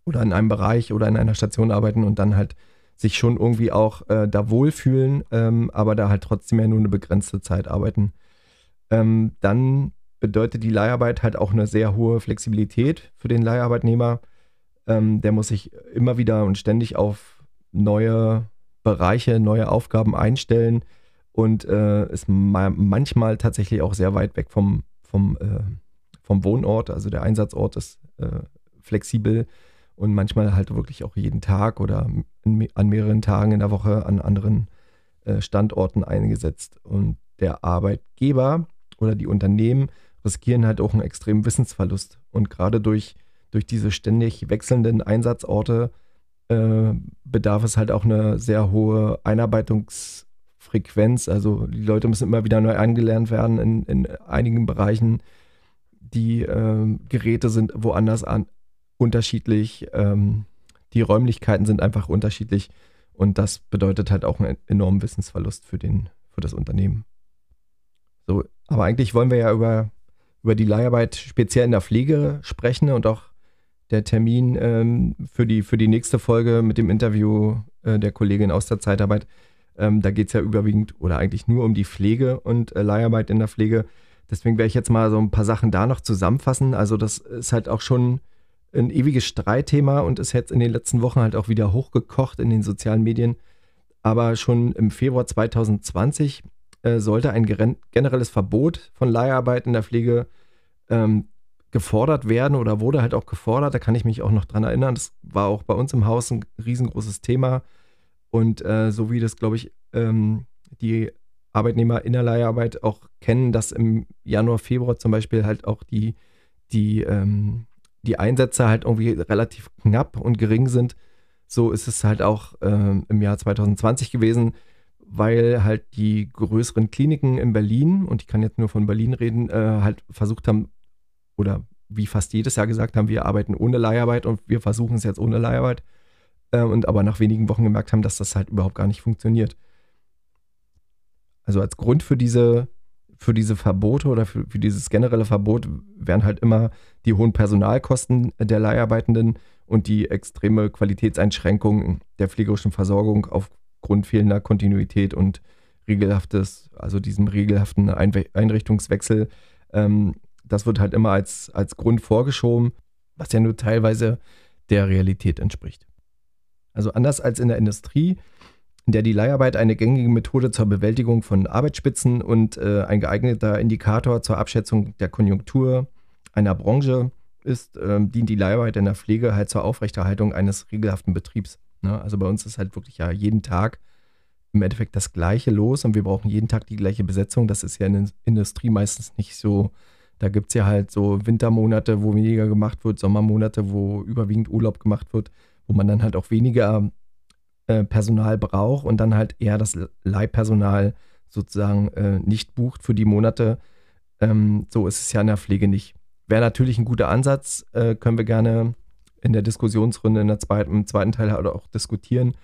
oder in einem Bereich oder in einer Station arbeiten und dann halt sich schon irgendwie auch äh, da wohlfühlen, ähm, aber da halt trotzdem ja nur eine begrenzte Zeit arbeiten. Ähm, dann bedeutet die Leiharbeit halt auch eine sehr hohe Flexibilität für den Leiharbeitnehmer. Ähm, der muss sich immer wieder und ständig auf neue Bereiche, neue Aufgaben einstellen und äh, ist ma manchmal tatsächlich auch sehr weit weg vom, vom, äh, vom Wohnort. Also der Einsatzort ist äh, flexibel und manchmal halt wirklich auch jeden Tag oder an mehreren Tagen in der Woche an anderen äh, Standorten eingesetzt. Und der Arbeitgeber oder die Unternehmen riskieren halt auch einen extremen Wissensverlust. Und gerade durch, durch diese ständig wechselnden Einsatzorte äh, bedarf es halt auch eine sehr hohe Einarbeitungsfrequenz. Also die Leute müssen immer wieder neu angelernt werden in, in einigen Bereichen. Die äh, Geräte sind woanders an, unterschiedlich. Ähm, die Räumlichkeiten sind einfach unterschiedlich und das bedeutet halt auch einen enormen Wissensverlust für, den, für das Unternehmen. So, aber eigentlich wollen wir ja über, über die Leiharbeit speziell in der Pflege sprechen und auch der Termin ähm, für, die, für die nächste Folge mit dem Interview äh, der Kollegin aus der Zeitarbeit. Ähm, da geht es ja überwiegend oder eigentlich nur um die Pflege und äh, Leiharbeit in der Pflege. Deswegen werde ich jetzt mal so ein paar Sachen da noch zusammenfassen. Also das ist halt auch schon ein ewiges Streitthema und ist jetzt in den letzten Wochen halt auch wieder hochgekocht in den sozialen Medien. Aber schon im Februar 2020 äh, sollte ein generelles Verbot von Leiharbeit in der Pflege ähm, gefordert werden oder wurde halt auch gefordert. Da kann ich mich auch noch dran erinnern. Das war auch bei uns im Haus ein riesengroßes Thema. Und äh, so wie das, glaube ich, ähm, die Arbeitnehmer in der Leiharbeit auch kennen, dass im Januar, Februar zum Beispiel halt auch die, die ähm, die Einsätze halt irgendwie relativ knapp und gering sind. So ist es halt auch äh, im Jahr 2020 gewesen, weil halt die größeren Kliniken in Berlin, und ich kann jetzt nur von Berlin reden, äh, halt versucht haben, oder wie fast jedes Jahr gesagt haben, wir arbeiten ohne Leiharbeit und wir versuchen es jetzt ohne Leiharbeit. Äh, und aber nach wenigen Wochen gemerkt haben, dass das halt überhaupt gar nicht funktioniert. Also als Grund für diese für diese Verbote oder für, für dieses generelle Verbot wären halt immer die hohen Personalkosten der Leiharbeitenden und die extreme Qualitätseinschränkung der pflegerischen Versorgung aufgrund fehlender Kontinuität und regelhaftes, also diesem regelhaften Einrichtungswechsel. Ähm, das wird halt immer als, als Grund vorgeschoben, was ja nur teilweise der Realität entspricht. Also anders als in der Industrie in der die Leiharbeit eine gängige Methode zur Bewältigung von Arbeitsspitzen und äh, ein geeigneter Indikator zur Abschätzung der Konjunktur einer Branche ist, äh, dient die Leiharbeit in der Pflege halt zur Aufrechterhaltung eines regelhaften Betriebs. Ne? Also bei uns ist halt wirklich ja jeden Tag im Endeffekt das Gleiche los und wir brauchen jeden Tag die gleiche Besetzung. Das ist ja in der Industrie meistens nicht so. Da gibt es ja halt so Wintermonate, wo weniger gemacht wird, Sommermonate, wo überwiegend Urlaub gemacht wird, wo man dann halt auch weniger äh, Personal braucht und dann halt eher das Leihpersonal sozusagen äh, nicht bucht für die Monate. Ähm, so ist es ja in der Pflege nicht. Wäre natürlich ein guter Ansatz, äh, können wir gerne in der Diskussionsrunde in der zweiten, im zweiten Teil halt auch diskutieren,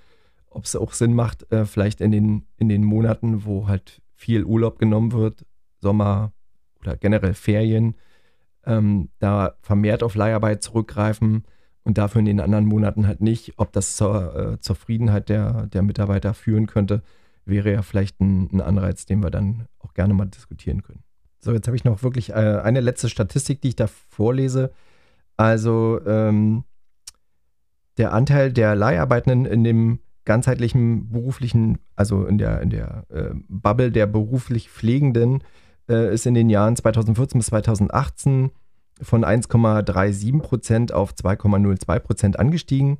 ob es auch Sinn macht, äh, vielleicht in den, in den Monaten, wo halt viel Urlaub genommen wird, Sommer oder generell Ferien, ähm, da vermehrt auf Leiharbeit zurückgreifen und dafür in den anderen Monaten halt nicht. Ob das zur äh, Zufriedenheit der, der Mitarbeiter führen könnte, wäre ja vielleicht ein, ein, Anreiz, den wir dann auch gerne mal diskutieren können. So, jetzt habe ich noch wirklich äh, eine letzte Statistik, die ich da vorlese. Also ähm, der Anteil der Leiharbeitenden in dem ganzheitlichen beruflichen, also in der, in der äh, Bubble der beruflich Pflegenden, äh, ist in den Jahren 2014 bis 2018 von 1,37 Prozent auf 2,02 Prozent angestiegen.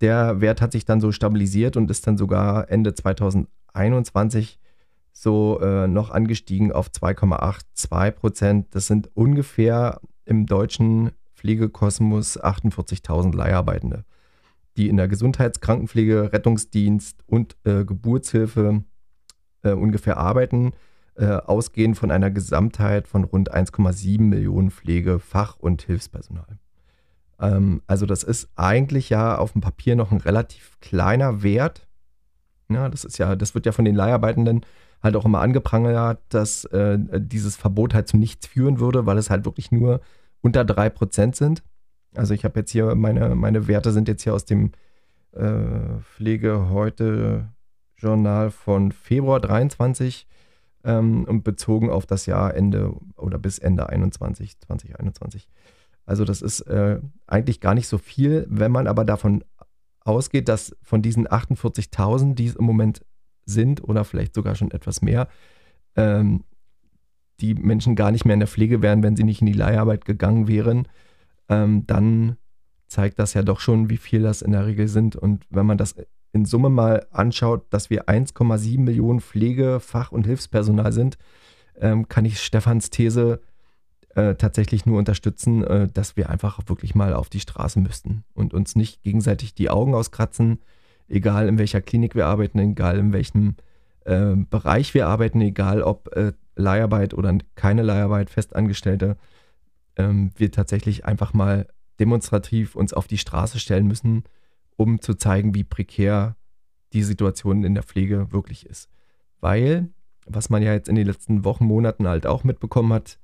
Der Wert hat sich dann so stabilisiert und ist dann sogar Ende 2021 so äh, noch angestiegen auf 2,82 Prozent. Das sind ungefähr im deutschen Pflegekosmos 48.000 Leiharbeitende, die in der Gesundheitskrankenpflege, Rettungsdienst und äh, Geburtshilfe äh, ungefähr arbeiten, äh, ausgehend von einer Gesamtheit von rund 1,7 Millionen Pflege-, Fach- und Hilfspersonal. Ähm, also das ist eigentlich ja auf dem Papier noch ein relativ kleiner Wert. Ja, das ist ja, das wird ja von den Leiharbeitenden halt auch immer angeprangert, dass äh, dieses Verbot halt zu nichts führen würde, weil es halt wirklich nur unter 3% sind. Also ich habe jetzt hier, meine, meine Werte sind jetzt hier aus dem äh, Pflege heute Journal von Februar 23 ähm, und bezogen auf das Jahr Ende oder bis Ende 21, 2021. Also das ist äh, eigentlich gar nicht so viel, wenn man aber davon ausgeht, dass von diesen 48.000, die es im Moment sind oder vielleicht sogar schon etwas mehr, ähm, die Menschen gar nicht mehr in der Pflege wären, wenn sie nicht in die Leiharbeit gegangen wären, ähm, dann zeigt das ja doch schon, wie viel das in der Regel sind. Und wenn man das in Summe mal anschaut, dass wir 1,7 Millionen Pflege-, Fach- und Hilfspersonal sind, ähm, kann ich Stefans These äh, tatsächlich nur unterstützen, äh, dass wir einfach wirklich mal auf die Straße müssten und uns nicht gegenseitig die Augen auskratzen, egal in welcher Klinik wir arbeiten, egal in welchem äh, Bereich wir arbeiten, egal ob äh, Leiharbeit oder keine Leiharbeit, Festangestellte, ähm, wir tatsächlich einfach mal demonstrativ uns auf die Straße stellen müssen, um zu zeigen, wie prekär die Situation in der Pflege wirklich ist. Weil, was man ja jetzt in den letzten Wochen, Monaten halt auch mitbekommen hat,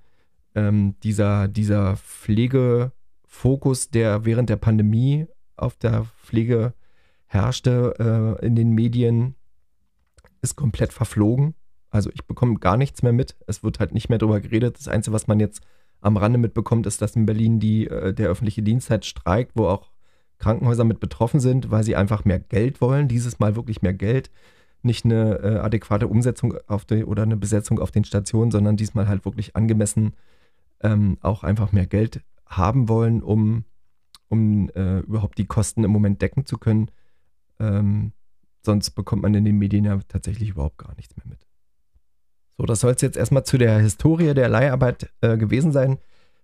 ähm, dieser, dieser Pflegefokus, der während der Pandemie auf der Pflege herrschte äh, in den Medien, ist komplett verflogen. Also ich bekomme gar nichts mehr mit. Es wird halt nicht mehr darüber geredet. Das Einzige, was man jetzt am Rande mitbekommt, ist, dass in Berlin die, äh, der öffentliche Dienst halt streikt, wo auch Krankenhäuser mit betroffen sind, weil sie einfach mehr Geld wollen. Dieses Mal wirklich mehr Geld. Nicht eine äh, adäquate Umsetzung auf die, oder eine Besetzung auf den Stationen, sondern diesmal halt wirklich angemessen ähm, auch einfach mehr Geld haben wollen, um, um äh, überhaupt die Kosten im Moment decken zu können. Ähm, sonst bekommt man in den Medien ja tatsächlich überhaupt gar nichts mehr mit. So, das soll es jetzt erstmal zu der Historie der Leiharbeit äh, gewesen sein.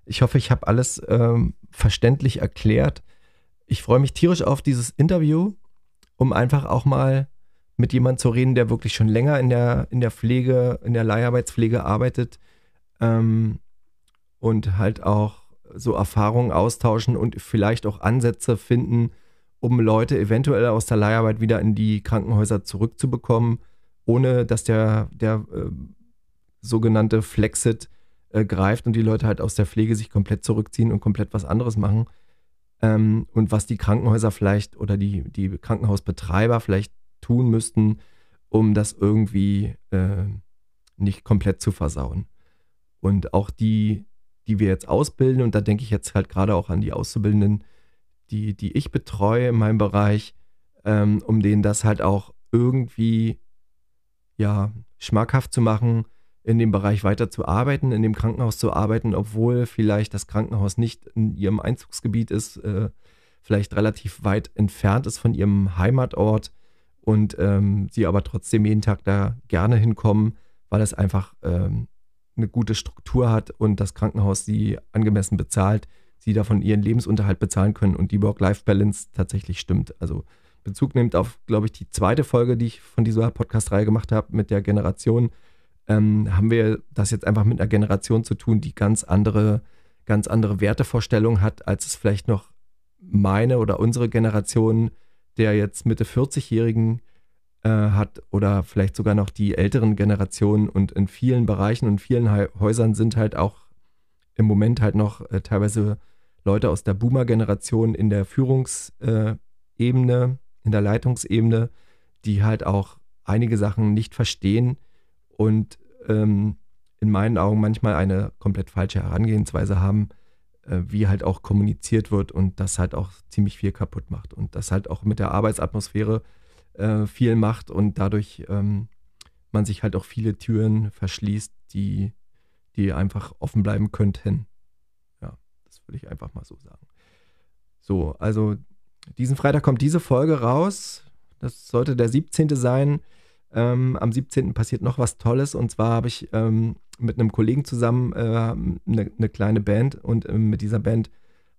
Ich hoffe, ich habe alles ähm, verständlich erklärt. Ich freue mich tierisch auf dieses Interview, um einfach auch mal mit jemandem zu reden, der wirklich schon länger in der, in der Pflege, in der Leiharbeitspflege arbeitet ähm, und halt auch so Erfahrungen austauschen und vielleicht auch Ansätze finden, um Leute eventuell aus der Leiharbeit wieder in die Krankenhäuser zurückzubekommen, ohne dass der, der äh, sogenannte Flexit äh, greift und die Leute halt aus der Pflege sich komplett zurückziehen und komplett was anderes machen. Ähm, und was die Krankenhäuser vielleicht oder die, die Krankenhausbetreiber vielleicht tun müssten, um das irgendwie äh, nicht komplett zu versauen. Und auch die, die wir jetzt ausbilden, und da denke ich jetzt halt gerade auch an die Auszubildenden, die, die ich betreue in meinem Bereich, ähm, um denen das halt auch irgendwie ja schmackhaft zu machen, in dem Bereich weiter zu arbeiten, in dem Krankenhaus zu arbeiten, obwohl vielleicht das Krankenhaus nicht in ihrem Einzugsgebiet ist, äh, vielleicht relativ weit entfernt ist von ihrem Heimatort und ähm, sie aber trotzdem jeden Tag da gerne hinkommen, weil es einfach ähm, eine gute Struktur hat und das Krankenhaus sie angemessen bezahlt, sie davon ihren Lebensunterhalt bezahlen können und die Work-Life-Balance tatsächlich stimmt. Also Bezug nimmt auf, glaube ich, die zweite Folge, die ich von dieser Podcast-Reihe gemacht habe mit der Generation, ähm, haben wir das jetzt einfach mit einer Generation zu tun, die ganz andere, ganz andere Wertevorstellungen hat, als es vielleicht noch meine oder unsere Generation der jetzt Mitte 40-Jährigen äh, hat oder vielleicht sogar noch die älteren Generationen. Und in vielen Bereichen und vielen Häusern sind halt auch im Moment halt noch äh, teilweise Leute aus der Boomer-Generation in der Führungsebene, in der Leitungsebene, die halt auch einige Sachen nicht verstehen und ähm, in meinen Augen manchmal eine komplett falsche Herangehensweise haben, äh, wie halt auch kommuniziert wird und das halt auch ziemlich viel kaputt macht und das halt auch mit der Arbeitsatmosphäre äh, viel macht und dadurch ähm, man sich halt auch viele Türen verschließt, die, die einfach offen bleiben könnten. Ja. würde ich einfach mal so sagen. So, also diesen Freitag kommt diese Folge raus. Das sollte der 17. sein. Ähm, am 17. passiert noch was Tolles und zwar habe ich ähm, mit einem Kollegen zusammen äh, eine, eine, kleine Band und äh, mit dieser Band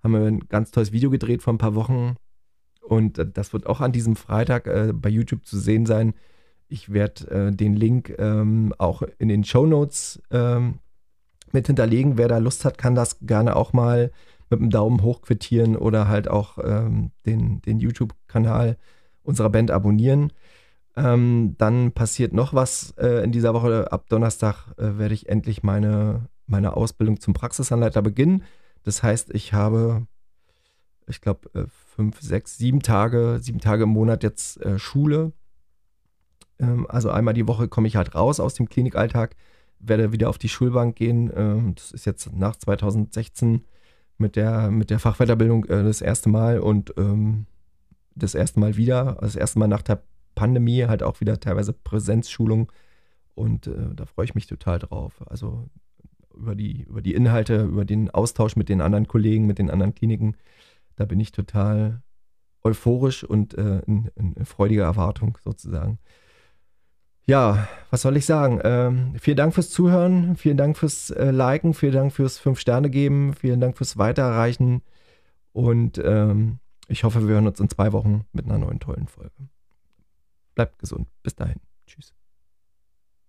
haben wir ein ganz tolles Video gedreht vor ein paar Wochen und äh, das wird auch an diesem Freitag äh, bei YouTube zu sehen sein. Ich werde äh, den Link ähm, auch in den Show Notes ähm, mit hinterlegen. Wer da Lust hat, kann das gerne auch mal mit einem Daumen hoch quittieren oder halt auch ähm, den, den YouTube-Kanal unserer Band abonnieren. Ähm, dann passiert noch was äh, in dieser Woche. Ab Donnerstag äh, werde ich endlich meine, meine Ausbildung zum Praxisanleiter beginnen. Das heißt, ich habe, ich glaube, äh, fünf, sechs, sieben Tage, sieben Tage im Monat jetzt äh, Schule. Ähm, also einmal die Woche komme ich halt raus aus dem Klinikalltag, werde wieder auf die Schulbank gehen. Ähm, das ist jetzt nach 2016 mit der, mit der Fachweiterbildung äh, das erste Mal und ähm, das erste Mal wieder, also das erste Mal nach der Pandemie halt auch wieder teilweise Präsenzschulung und äh, da freue ich mich total drauf. Also über die, über die Inhalte, über den Austausch mit den anderen Kollegen, mit den anderen Kliniken, da bin ich total euphorisch und äh, in, in freudiger Erwartung sozusagen. Ja, was soll ich sagen? Ähm, vielen Dank fürs Zuhören, vielen Dank fürs äh, Liken, vielen Dank fürs Fünf-Sterne geben, vielen Dank fürs Weiterreichen und ähm, ich hoffe, wir hören uns in zwei Wochen mit einer neuen tollen Folge. Bleibt gesund. Bis dahin. Tschüss.